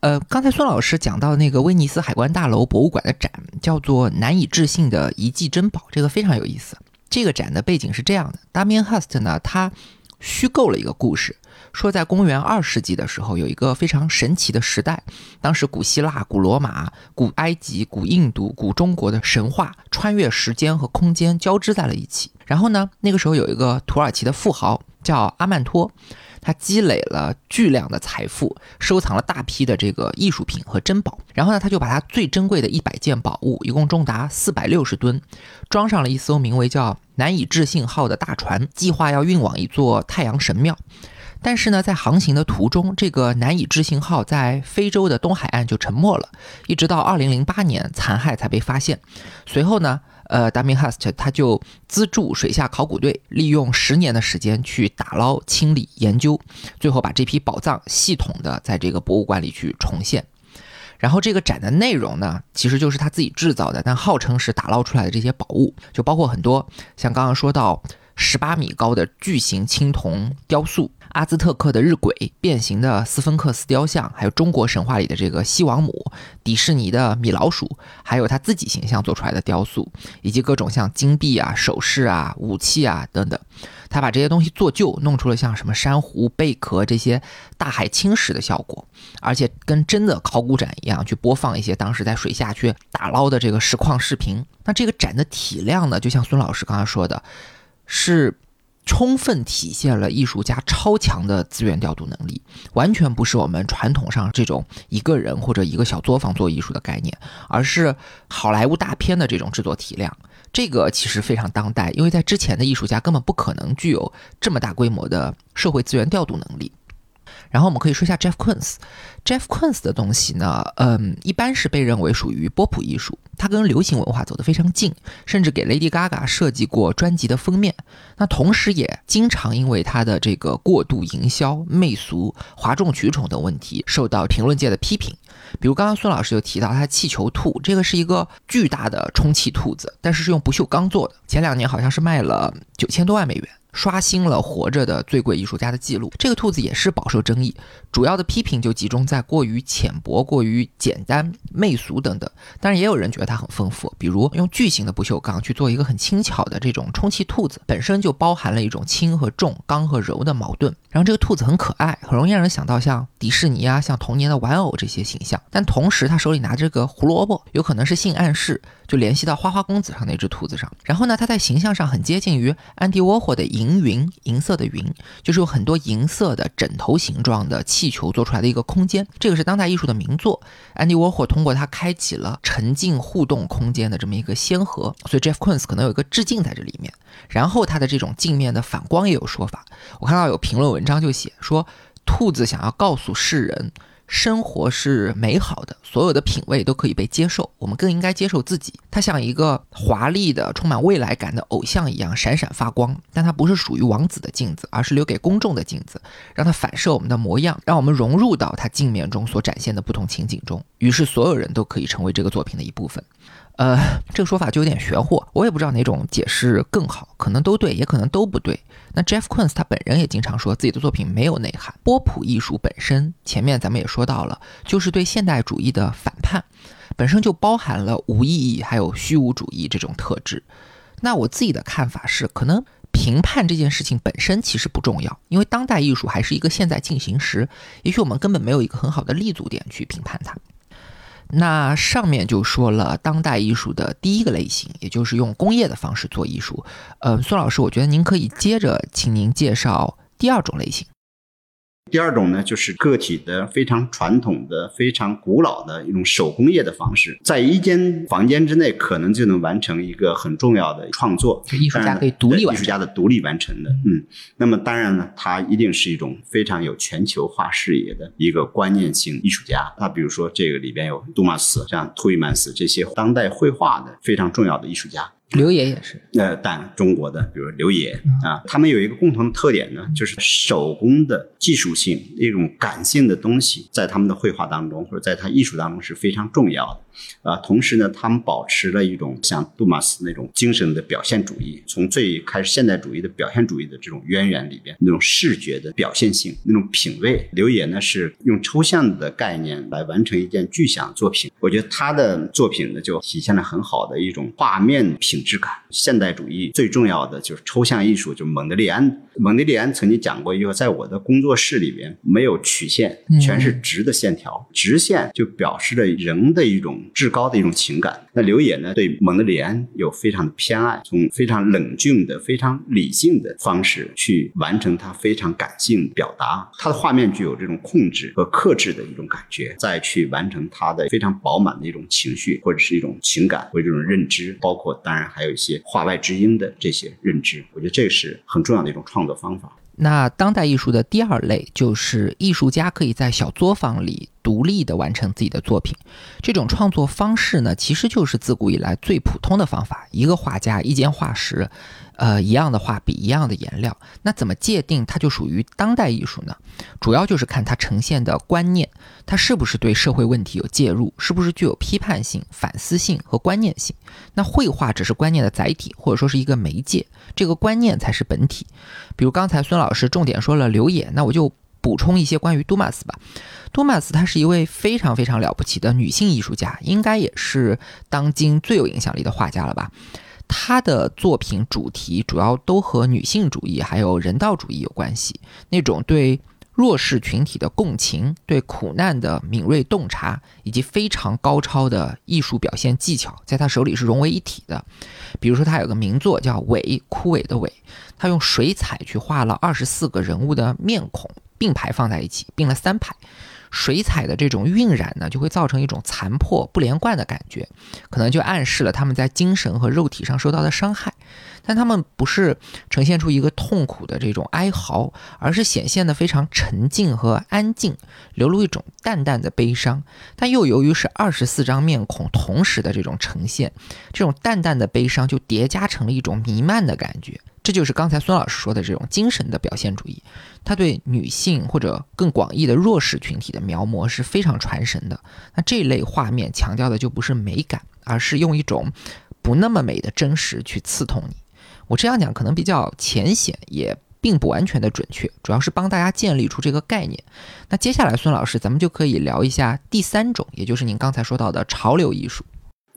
呃，刚才孙老师讲到那个威尼斯海关大楼博物馆的展，叫做《难以置信的遗迹珍宝》，这个非常有意思。这个展的背景是这样的：Damien Hirst 呢，他虚构了一个故事，说在公元二世纪的时候，有一个非常神奇的时代，当时古希腊、古罗马、古埃及、古印度、古中国的神话穿越时间和空间交织在了一起。然后呢，那个时候有一个土耳其的富豪叫阿曼托。他积累了巨量的财富，收藏了大批的这个艺术品和珍宝。然后呢，他就把他最珍贵的一百件宝物，一共重达四百六十吨，装上了一艘名为叫“难以置信号”的大船，计划要运往一座太阳神庙。但是呢，在航行的途中，这个难以置信号在非洲的东海岸就沉没了，一直到二零零八年残骸才被发现。随后呢，呃，dami hust 他就资助水下考古队，利用十年的时间去打捞、清理、研究，最后把这批宝藏系统的在这个博物馆里去重现。然后这个展的内容呢，其实就是他自己制造的，但号称是打捞出来的这些宝物，就包括很多像刚刚说到十八米高的巨型青铜雕塑。阿兹特克的日晷、变形的斯芬克斯雕像，还有中国神话里的这个西王母、迪士尼的米老鼠，还有他自己形象做出来的雕塑，以及各种像金币啊、首饰啊、武器啊等等，他把这些东西做旧，弄出了像什么珊瑚、贝壳这些大海侵蚀的效果，而且跟真的考古展一样，去播放一些当时在水下去打捞的这个实况视频。那这个展的体量呢，就像孙老师刚才说的，是。充分体现了艺术家超强的资源调度能力，完全不是我们传统上这种一个人或者一个小作坊做艺术的概念，而是好莱坞大片的这种制作体量。这个其实非常当代，因为在之前的艺术家根本不可能具有这么大规模的社会资源调度能力。然后我们可以说一下 Jeff Koons。Jeff Koons 的东西呢，嗯，一般是被认为属于波普艺术，它跟流行文化走得非常近，甚至给 Lady Gaga 设计过专辑的封面。那同时也经常因为它的这个过度营销、媚俗、哗众取宠等问题，受到评论界的批评。比如刚刚孙老师就提到他气球兔，这个是一个巨大的充气兔子，但是是用不锈钢做的，前两年好像是卖了九千多万美元。刷新了活着的最贵艺术家的记录。这个兔子也是饱受争议，主要的批评就集中在过于浅薄、过于简单、媚俗等等。当然，也有人觉得它很丰富，比如用巨型的不锈钢去做一个很轻巧的这种充气兔子，本身就包含了一种轻和重、刚和柔的矛盾。然后这个兔子很可爱，很容易让人想到像迪士尼啊、像童年的玩偶这些形象。但同时，他手里拿着个胡萝卜，有可能是性暗示，就联系到花花公子上那只兔子上。然后呢，他在形象上很接近于安迪沃霍的一银云，银色的云，就是有很多银色的枕头形状的气球做出来的一个空间。这个是当代艺术的名作。安迪沃霍通过它开启了沉浸互动空间的这么一个先河，所以 Jeff Koons 可能有一个致敬在这里面。然后它的这种镜面的反光也有说法，我看到有评论文章就写说，兔子想要告诉世人，生活是美好的，所有的品味都可以被接受，我们更应该接受自己。它像一个华丽的、充满未来感的偶像一样闪闪发光，但它不是属于王子的镜子，而是留给公众的镜子，让它反射我们的模样，让我们融入到它镜面中所展现的不同情景中，于是所有人都可以成为这个作品的一部分。呃，这个说法就有点玄乎，我也不知道哪种解释更好，可能都对，也可能都不对。那 Jeff Koons 他本人也经常说自己的作品没有内涵。波普艺术本身，前面咱们也说到了，就是对现代主义的反叛，本身就包含了无意义还有虚无主义这种特质。那我自己的看法是，可能评判这件事情本身其实不重要，因为当代艺术还是一个现在进行时，也许我们根本没有一个很好的立足点去评判它。那上面就说了当代艺术的第一个类型，也就是用工业的方式做艺术。呃，孙老师，我觉得您可以接着，请您介绍第二种类型。第二种呢，就是个体的非常传统的、非常古老的一种手工业的方式，在一间房间之内，可能就能完成一个很重要的创作。艺术家可以独立完成，艺术家的独立完成的。嗯，那么当然呢，他一定是一种非常有全球化视野的一个观念性艺术家。那比如说，这个里边有杜马斯、像托伊曼斯这些当代绘画的非常重要的艺术家。刘野也是，呃，但中国的，比如刘野啊，他们有一个共同的特点呢，就是手工的技术性一种感性的东西，在他们的绘画当中或者在他艺术当中是非常重要的。啊，同时呢，他们保持了一种像杜马斯那种精神的表现主义，从最开始现代主义的表现主义的这种渊源里边，那种视觉的表现性，那种品味。刘野呢是用抽象的概念来完成一件具象作品，我觉得他的作品呢就体现了很好的一种画面品品质感。现代主义最重要的就是抽象艺术，就是蒙德利安。蒙德利安曾经讲过一句话，在我的工作室里边没有曲线，全是直的线条，直线就表示了人的一种至高的一种情感。那刘野呢，对蒙德里安有非常的偏爱，从非常冷峻的、非常理性的方式去完成他非常感性表达。他的画面具有这种控制和克制的一种感觉，再去完成他的非常饱满的一种情绪或者是一种情感或者这种认知，包括当然还有一些画外之音的这些认知。我觉得这是很重要的一种创作方法。那当代艺术的第二类就是艺术家可以在小作坊里独立的完成自己的作品。这种创作方式呢，其实就是自古以来最普通的方法：一个画家一间画室。呃，一样的画笔，一样的颜料，那怎么界定它就属于当代艺术呢？主要就是看它呈现的观念，它是不是对社会问题有介入，是不是具有批判性、反思性和观念性。那绘画只是观念的载体，或者说是一个媒介，这个观念才是本体。比如刚才孙老师重点说了刘野，那我就补充一些关于杜马斯吧。杜马斯她是一位非常非常了不起的女性艺术家，应该也是当今最有影响力的画家了吧。他的作品主题主要都和女性主义还有人道主义有关系，那种对弱势群体的共情、对苦难的敏锐洞察，以及非常高超的艺术表现技巧，在他手里是融为一体的。比如说，他有个名作叫《萎》，枯萎的萎，他用水彩去画了二十四个人物的面孔并排放在一起，并了三排。水彩的这种晕染呢，就会造成一种残破不连贯的感觉，可能就暗示了他们在精神和肉体上受到的伤害。但他们不是呈现出一个痛苦的这种哀嚎，而是显现的非常沉静和安静，流露一种淡淡的悲伤。但又由于是二十四张面孔同时的这种呈现，这种淡淡的悲伤就叠加成了一种弥漫的感觉。这就是刚才孙老师说的这种精神的表现主义，他对女性或者更广义的弱势群体的描摹是非常传神的。那这类画面强调的就不是美感，而是用一种不那么美的真实去刺痛你。我这样讲可能比较浅显，也并不完全的准确，主要是帮大家建立出这个概念。那接下来孙老师，咱们就可以聊一下第三种，也就是您刚才说到的潮流艺术。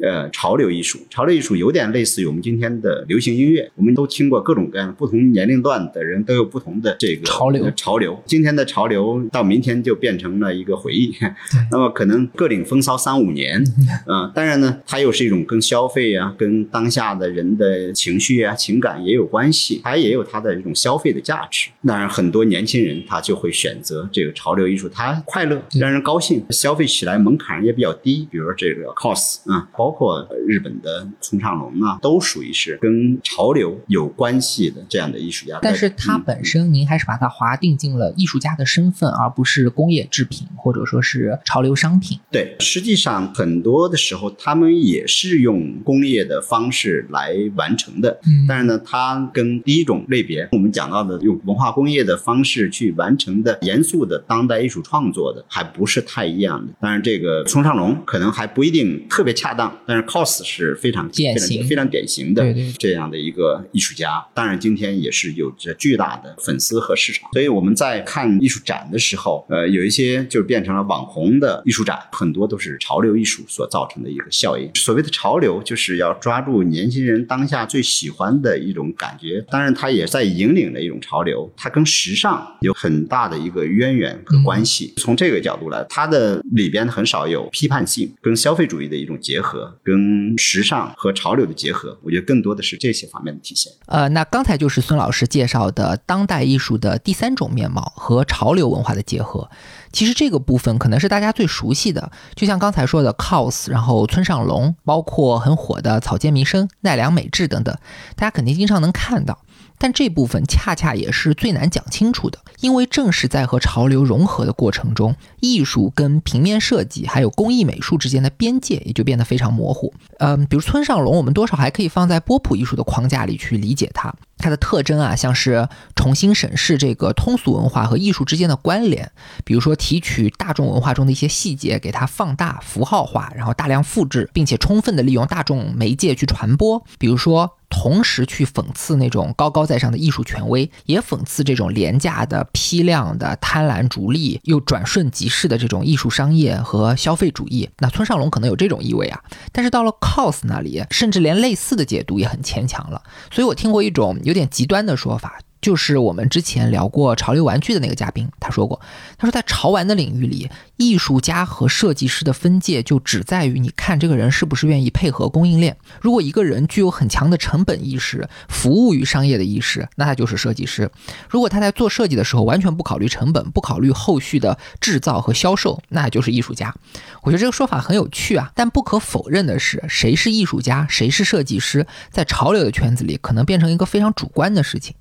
呃，潮流艺术，潮流艺术有点类似于我们今天的流行音乐。我们都听过各种各样不同年龄段的人都有不同的这个潮流。潮流，今天的潮流到明天就变成了一个回忆。那么可能各领风骚三五年，嗯，当然呢，它又是一种跟消费啊、跟当下的人的情绪啊、情感也有关系，它也有它的一种消费的价值。当然，很多年轻人他就会选择这个潮流艺术，他快乐，让人高兴，消费起来门槛也比较低。比如说这个 cos 啊。包括日本的村上隆啊，都属于是跟潮流有关系的这样的艺术家。但是它本身，您还是把它划定进了艺术家的身份，而不是工业制品或者说是潮流商品。对，实际上很多的时候，他们也是用工业的方式来完成的。嗯，但是呢，它跟第一种类别我们讲到的用文化工业的方式去完成的严肃的当代艺术创作的，还不是太一样的。当然，这个村上隆可能还不一定特别恰当。但是 cos 是非常典型、非常典型的这样的一个艺术家。当然，今天也是有着巨大的粉丝和市场。所以我们在看艺术展的时候，呃，有一些就变成了网红的艺术展，很多都是潮流艺术所造成的一个效应。所谓的潮流，就是要抓住年轻人当下最喜欢的一种感觉。当然，它也在引领了一种潮流，它跟时尚有很大的一个渊源和关系。从这个角度来，它的里边很少有批判性，跟消费主义的一种结合。跟时尚和潮流的结合，我觉得更多的是这些方面的体现。呃，那刚才就是孙老师介绍的当代艺术的第三种面貌和潮流文化的结合。其实这个部分可能是大家最熟悉的，就像刚才说的 cos，然后村上隆，包括很火的草间弥生、奈良美智等等，大家肯定经常能看到。但这部分恰恰也是最难讲清楚的，因为正是在和潮流融合的过程中，艺术跟平面设计还有工艺美术之间的边界也就变得非常模糊。嗯，比如村上隆，我们多少还可以放在波普艺术的框架里去理解它。它的特征啊，像是重新审视这个通俗文化和艺术之间的关联，比如说提取大众文化中的一些细节，给它放大、符号化，然后大量复制，并且充分的利用大众媒介去传播，比如说。同时去讽刺那种高高在上的艺术权威，也讽刺这种廉价的、批量的、贪婪逐利又转瞬即逝的这种艺术商业和消费主义。那村上龙可能有这种意味啊，但是到了 cos 那里，甚至连类似的解读也很牵强了。所以我听过一种有点极端的说法。就是我们之前聊过潮流玩具的那个嘉宾，他说过，他说在潮玩的领域里，艺术家和设计师的分界就只在于你看这个人是不是愿意配合供应链。如果一个人具有很强的成本意识、服务于商业的意识，那他就是设计师；如果他在做设计的时候完全不考虑成本、不考虑后续的制造和销售，那就是艺术家。我觉得这个说法很有趣啊，但不可否认的是，谁是艺术家，谁是设计师，在潮流的圈子里可能变成一个非常主观的事情。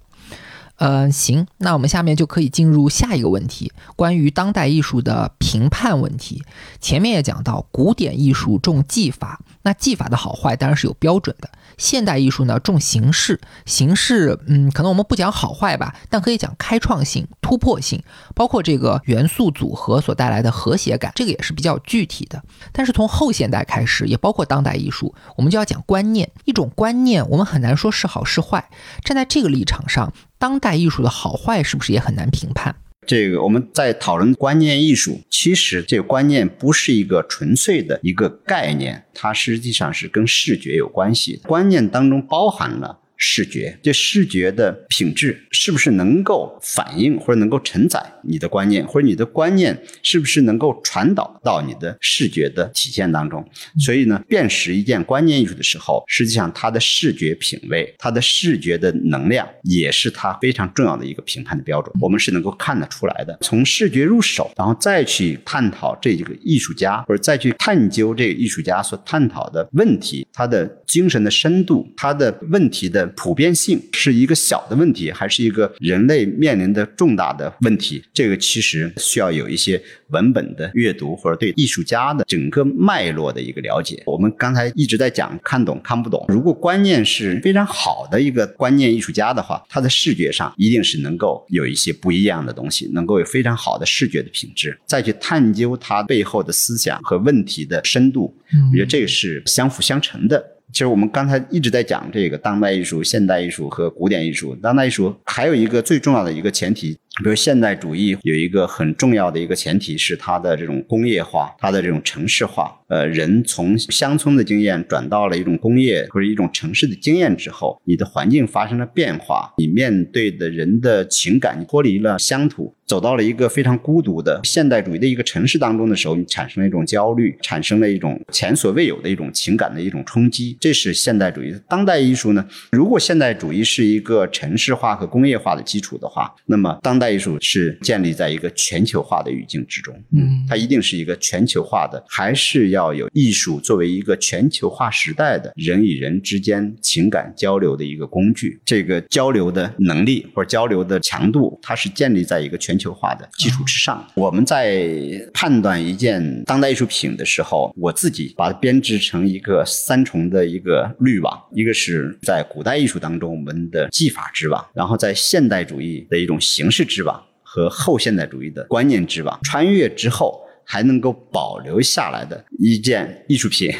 嗯，行，那我们下面就可以进入下一个问题，关于当代艺术的评判问题。前面也讲到，古典艺术重技法，那技法的好坏当然是有标准的。现代艺术呢重形式，形式，嗯，可能我们不讲好坏吧，但可以讲开创性、突破性，包括这个元素组合所带来的和谐感，这个也是比较具体的。但是从后现代开始，也包括当代艺术，我们就要讲观念，一种观念，我们很难说是好是坏。站在这个立场上，当代艺术的好坏是不是也很难评判？这个我们在讨论观念艺术，其实这个观念不是一个纯粹的一个概念，它实际上是跟视觉有关系。观念当中包含了。视觉，这视觉的品质是不是能够反映或者能够承载你的观念，或者你的观念是不是能够传导到你的视觉的体现当中？所以呢，辨识一件观念艺术的时候，实际上它的视觉品味、它的视觉的能量，也是它非常重要的一个评判的标准。我们是能够看得出来的。从视觉入手，然后再去探讨这几个艺术家，或者再去探究这个艺术家所探讨的问题，他的精神的深度，他的问题的。普遍性是一个小的问题，还是一个人类面临的重大的问题？这个其实需要有一些文本的阅读，或者对艺术家的整个脉络的一个了解。我们刚才一直在讲看懂看不懂。如果观念是非常好的一个观念艺术家的话，他的视觉上一定是能够有一些不一样的东西，能够有非常好的视觉的品质。再去探究他背后的思想和问题的深度，我觉得这个是相辅相成的。其实我们刚才一直在讲这个当代艺术、现代艺术和古典艺术。当代艺术还有一个最重要的一个前提，比如现代主义有一个很重要的一个前提是它的这种工业化、它的这种城市化。呃，人从乡村的经验转到了一种工业或者一种城市的经验之后，你的环境发生了变化，你面对的人的情感，脱离了乡土。走到了一个非常孤独的现代主义的一个城市当中的时候，你产生了一种焦虑，产生了一种前所未有的一种情感的一种冲击。这是现代主义。当代艺术呢？如果现代主义是一个城市化和工业化的基础的话，那么当代艺术是建立在一个全球化的语境之中。嗯，它一定是一个全球化的，还是要有艺术作为一个全球化时代的人与人之间情感交流的一个工具。这个交流的能力或者交流的强度，它是建立在一个全。球化的基础之上，我们在判断一件当代艺术品的时候，我自己把它编织成一个三重的一个滤网：一个是在古代艺术当中我们的技法之网，然后在现代主义的一种形式之网和后现代主义的观念之网。穿越之后还能够保留下来的一件艺术品，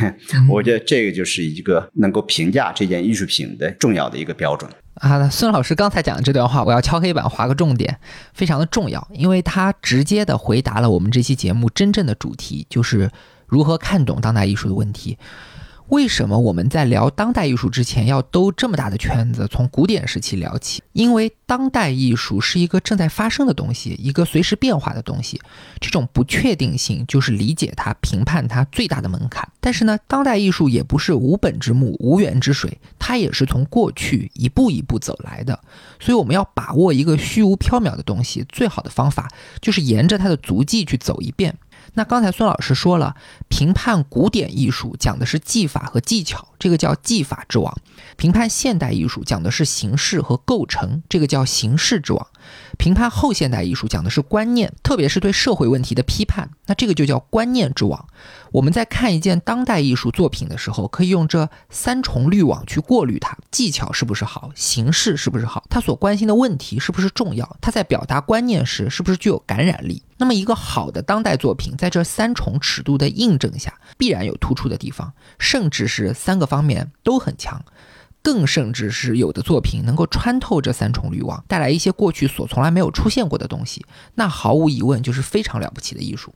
我觉得这个就是一个能够评价这件艺术品的重要的一个标准。啊，孙老师刚才讲的这段话，我要敲黑板划个重点，非常的重要，因为他直接的回答了我们这期节目真正的主题，就是如何看懂当代艺术的问题。为什么我们在聊当代艺术之前要兜这么大的圈子，从古典时期聊起？因为当代艺术是一个正在发生的东西，一个随时变化的东西。这种不确定性就是理解它、评判它最大的门槛。但是呢，当代艺术也不是无本之木、无源之水，它也是从过去一步一步走来的。所以，我们要把握一个虚无缥缈的东西，最好的方法就是沿着它的足迹去走一遍。那刚才孙老师说了，评判古典艺术讲的是技法和技巧，这个叫技法之王；评判现代艺术讲的是形式和构成，这个叫形式之王；评判后现代艺术讲的是观念，特别是对社会问题的批判，那这个就叫观念之王。我们在看一件当代艺术作品的时候，可以用这三重滤网去过滤它：技巧是不是好，形式是不是好，他所关心的问题是不是重要，他在表达观念时是不是具有感染力。那么，一个好的当代作品，在这三重尺度的印证下，必然有突出的地方，甚至是三个方面都很强。更甚至是有的作品能够穿透这三重滤网，带来一些过去所从来没有出现过的东西，那毫无疑问就是非常了不起的艺术。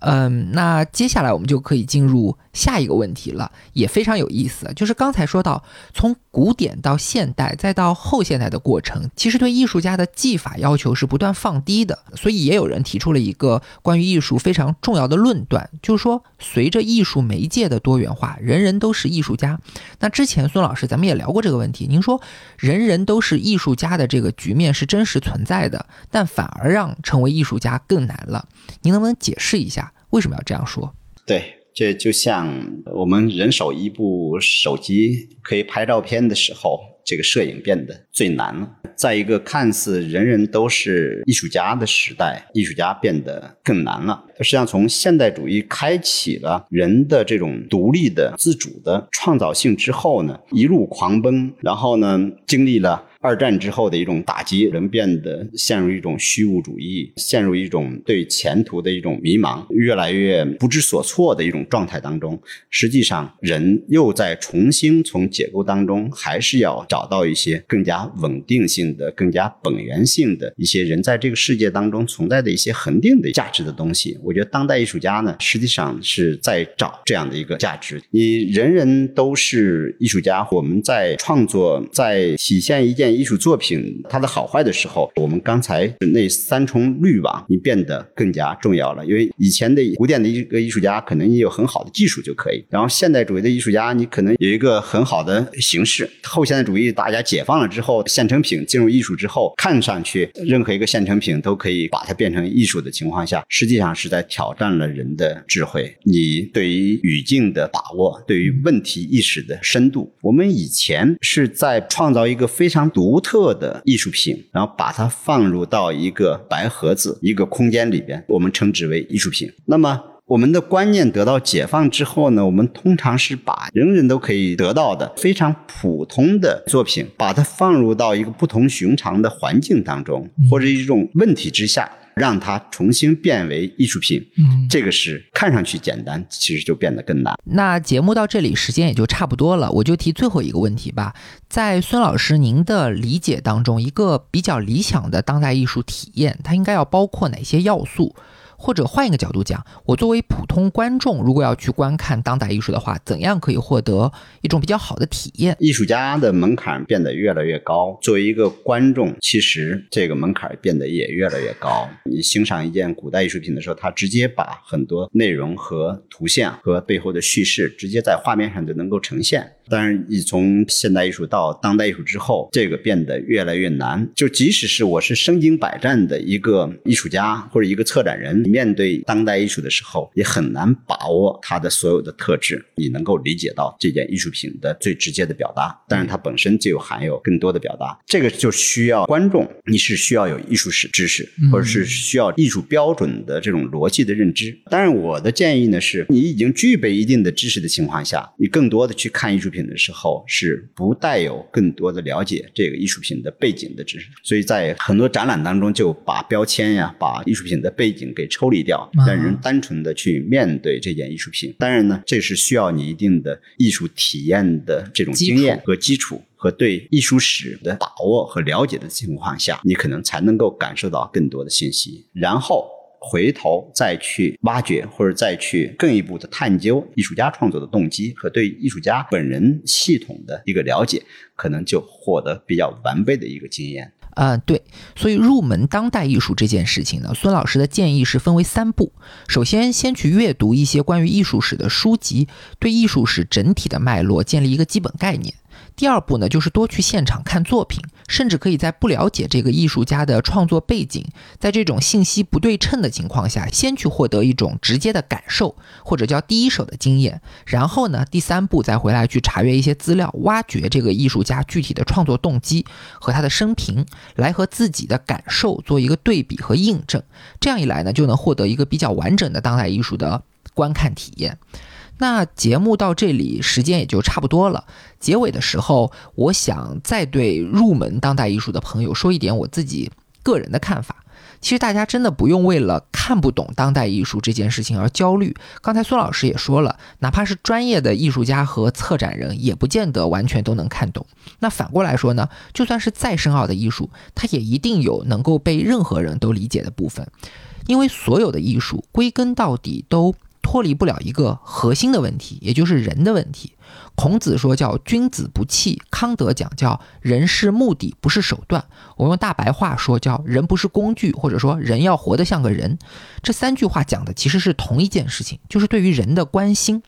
嗯，那接下来我们就可以进入下一个问题了，也非常有意思。就是刚才说到，从古典到现代再到后现代的过程，其实对艺术家的技法要求是不断放低的。所以也有人提出了一个关于艺术非常重要的论断，就是说，随着艺术媒介的多元化，人人都是艺术家。那之前孙老师咱们也聊过这个问题，您说人人都是艺术家的这个局面是真实存在的，但反而让成为艺术家更难了。您能不能解释一下？为什么要这样说？对，这就像我们人手一部手机可以拍照片的时候，这个摄影变得最难了。在一个看似人人都是艺术家的时代，艺术家变得更难了。实际上，从现代主义开启了人的这种独立的、自主的创造性之后呢，一路狂奔，然后呢，经历了。二战之后的一种打击，人变得陷入一种虚无主义，陷入一种对前途的一种迷茫，越来越不知所措的一种状态当中。实际上，人又在重新从结构当中，还是要找到一些更加稳定性的、更加本源性的一些人在这个世界当中存在的一些恒定的价值的东西。我觉得当代艺术家呢，实际上是在找这样的一个价值。你人人都是艺术家，我们在创作，在体现一件。艺术作品它的好坏的时候，我们刚才那三重滤网，你变得更加重要了。因为以前的古典的一个艺术家，可能你有很好的技术就可以；然后现代主义的艺术家，你可能有一个很好的形式。后现代主义大家解放了之后，现成品进入艺术之后，看上去任何一个现成品都可以把它变成艺术的情况下，实际上是在挑战了人的智慧。你对于语境的把握，对于问题意识的深度，我们以前是在创造一个非常独。特的艺术品，然后把它放入到一个白盒子、一个空间里边，我们称之为艺术品。那么，我们的观念得到解放之后呢，我们通常是把人人都可以得到的非常普通的作品，把它放入到一个不同寻常的环境当中，或者一种问题之下。让它重新变为艺术品，嗯，这个是看上去简单，其实就变得更难。那节目到这里时间也就差不多了，我就提最后一个问题吧。在孙老师您的理解当中，一个比较理想的当代艺术体验，它应该要包括哪些要素？或者换一个角度讲，我作为普通观众，如果要去观看当代艺术的话，怎样可以获得一种比较好的体验？艺术家的门槛变得越来越高，作为一个观众，其实这个门槛变得也越来越高。你欣赏一件古代艺术品的时候，他直接把很多内容和图像和背后的叙事，直接在画面上就能够呈现。当然，你从现代艺术到当代艺术之后，这个变得越来越难。就即使是我是身经百战的一个艺术家或者一个策展人，面对当代艺术的时候，也很难把握它的所有的特质。你能够理解到这件艺术品的最直接的表达，但是它本身就含有更多的表达。这个就需要观众，你是需要有艺术史知识，或者是需要艺术标准的这种逻辑的认知。当然，我的建议呢，是你已经具备一定的知识的情况下，你更多的去看艺术品。品的时候是不带有更多的了解这个艺术品的背景的知识，所以在很多展览当中就把标签呀、把艺术品的背景给抽离掉，让人单纯的去面对这件艺术品。当然呢，这是需要你一定的艺术体验的这种经验和基础，和对艺术史的把握和了解的情况下，你可能才能够感受到更多的信息，然后。回头再去挖掘，或者再去更一步的探究艺术家创作的动机和对艺术家本人系统的一个了解，可能就获得比较完备的一个经验。嗯，对，所以入门当代艺术这件事情呢，孙老师的建议是分为三步：首先，先去阅读一些关于艺术史的书籍，对艺术史整体的脉络建立一个基本概念。第二步呢，就是多去现场看作品，甚至可以在不了解这个艺术家的创作背景，在这种信息不对称的情况下，先去获得一种直接的感受，或者叫第一手的经验。然后呢，第三步再回来去查阅一些资料，挖掘这个艺术家具体的创作动机和他的生平，来和自己的感受做一个对比和印证。这样一来呢，就能获得一个比较完整的当代艺术的观看体验。那节目到这里，时间也就差不多了。结尾的时候，我想再对入门当代艺术的朋友说一点我自己个人的看法。其实大家真的不用为了看。不懂当代艺术这件事情而焦虑。刚才孙老师也说了，哪怕是专业的艺术家和策展人，也不见得完全都能看懂。那反过来说呢？就算是再深奥的艺术，它也一定有能够被任何人都理解的部分，因为所有的艺术归根到底都脱离不了一个核心的问题，也就是人的问题。孔子说叫君子不器，康德讲叫人是目的，不是手段。我用大白话说叫人不是工具，或者说人要活得像个人。这三句话讲的其实是同一件事情，就是对于人的关心。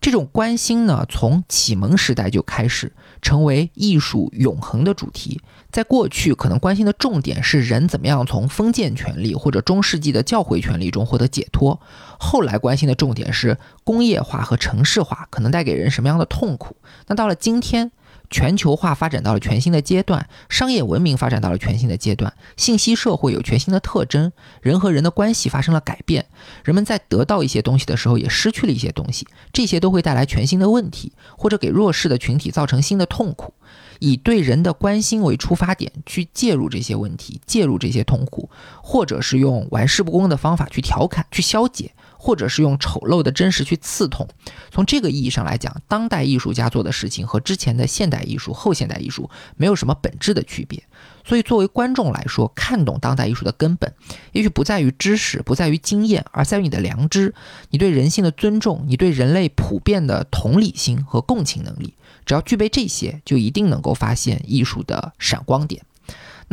这种关心呢，从启蒙时代就开始成为艺术永恒的主题。在过去，可能关心的重点是人怎么样从封建权力或者中世纪的教会权力中获得解脱；后来关心的重点是工业化和城市化可能带给人什么样的痛苦。那到了今天。全球化发展到了全新的阶段，商业文明发展到了全新的阶段，信息社会有全新的特征，人和人的关系发生了改变，人们在得到一些东西的时候也失去了一些东西，这些都会带来全新的问题，或者给弱势的群体造成新的痛苦。以对人的关心为出发点去介入这些问题，介入这些痛苦，或者是用玩世不恭的方法去调侃、去消解。或者是用丑陋的真实去刺痛，从这个意义上来讲，当代艺术家做的事情和之前的现代艺术、后现代艺术没有什么本质的区别。所以，作为观众来说，看懂当代艺术的根本，也许不在于知识，不在于经验，而在于你的良知，你对人性的尊重，你对人类普遍的同理心和共情能力。只要具备这些，就一定能够发现艺术的闪光点。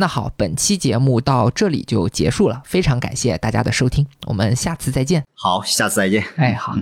那好，本期节目到这里就结束了，非常感谢大家的收听，我们下次再见。好，下次再见。哎，好。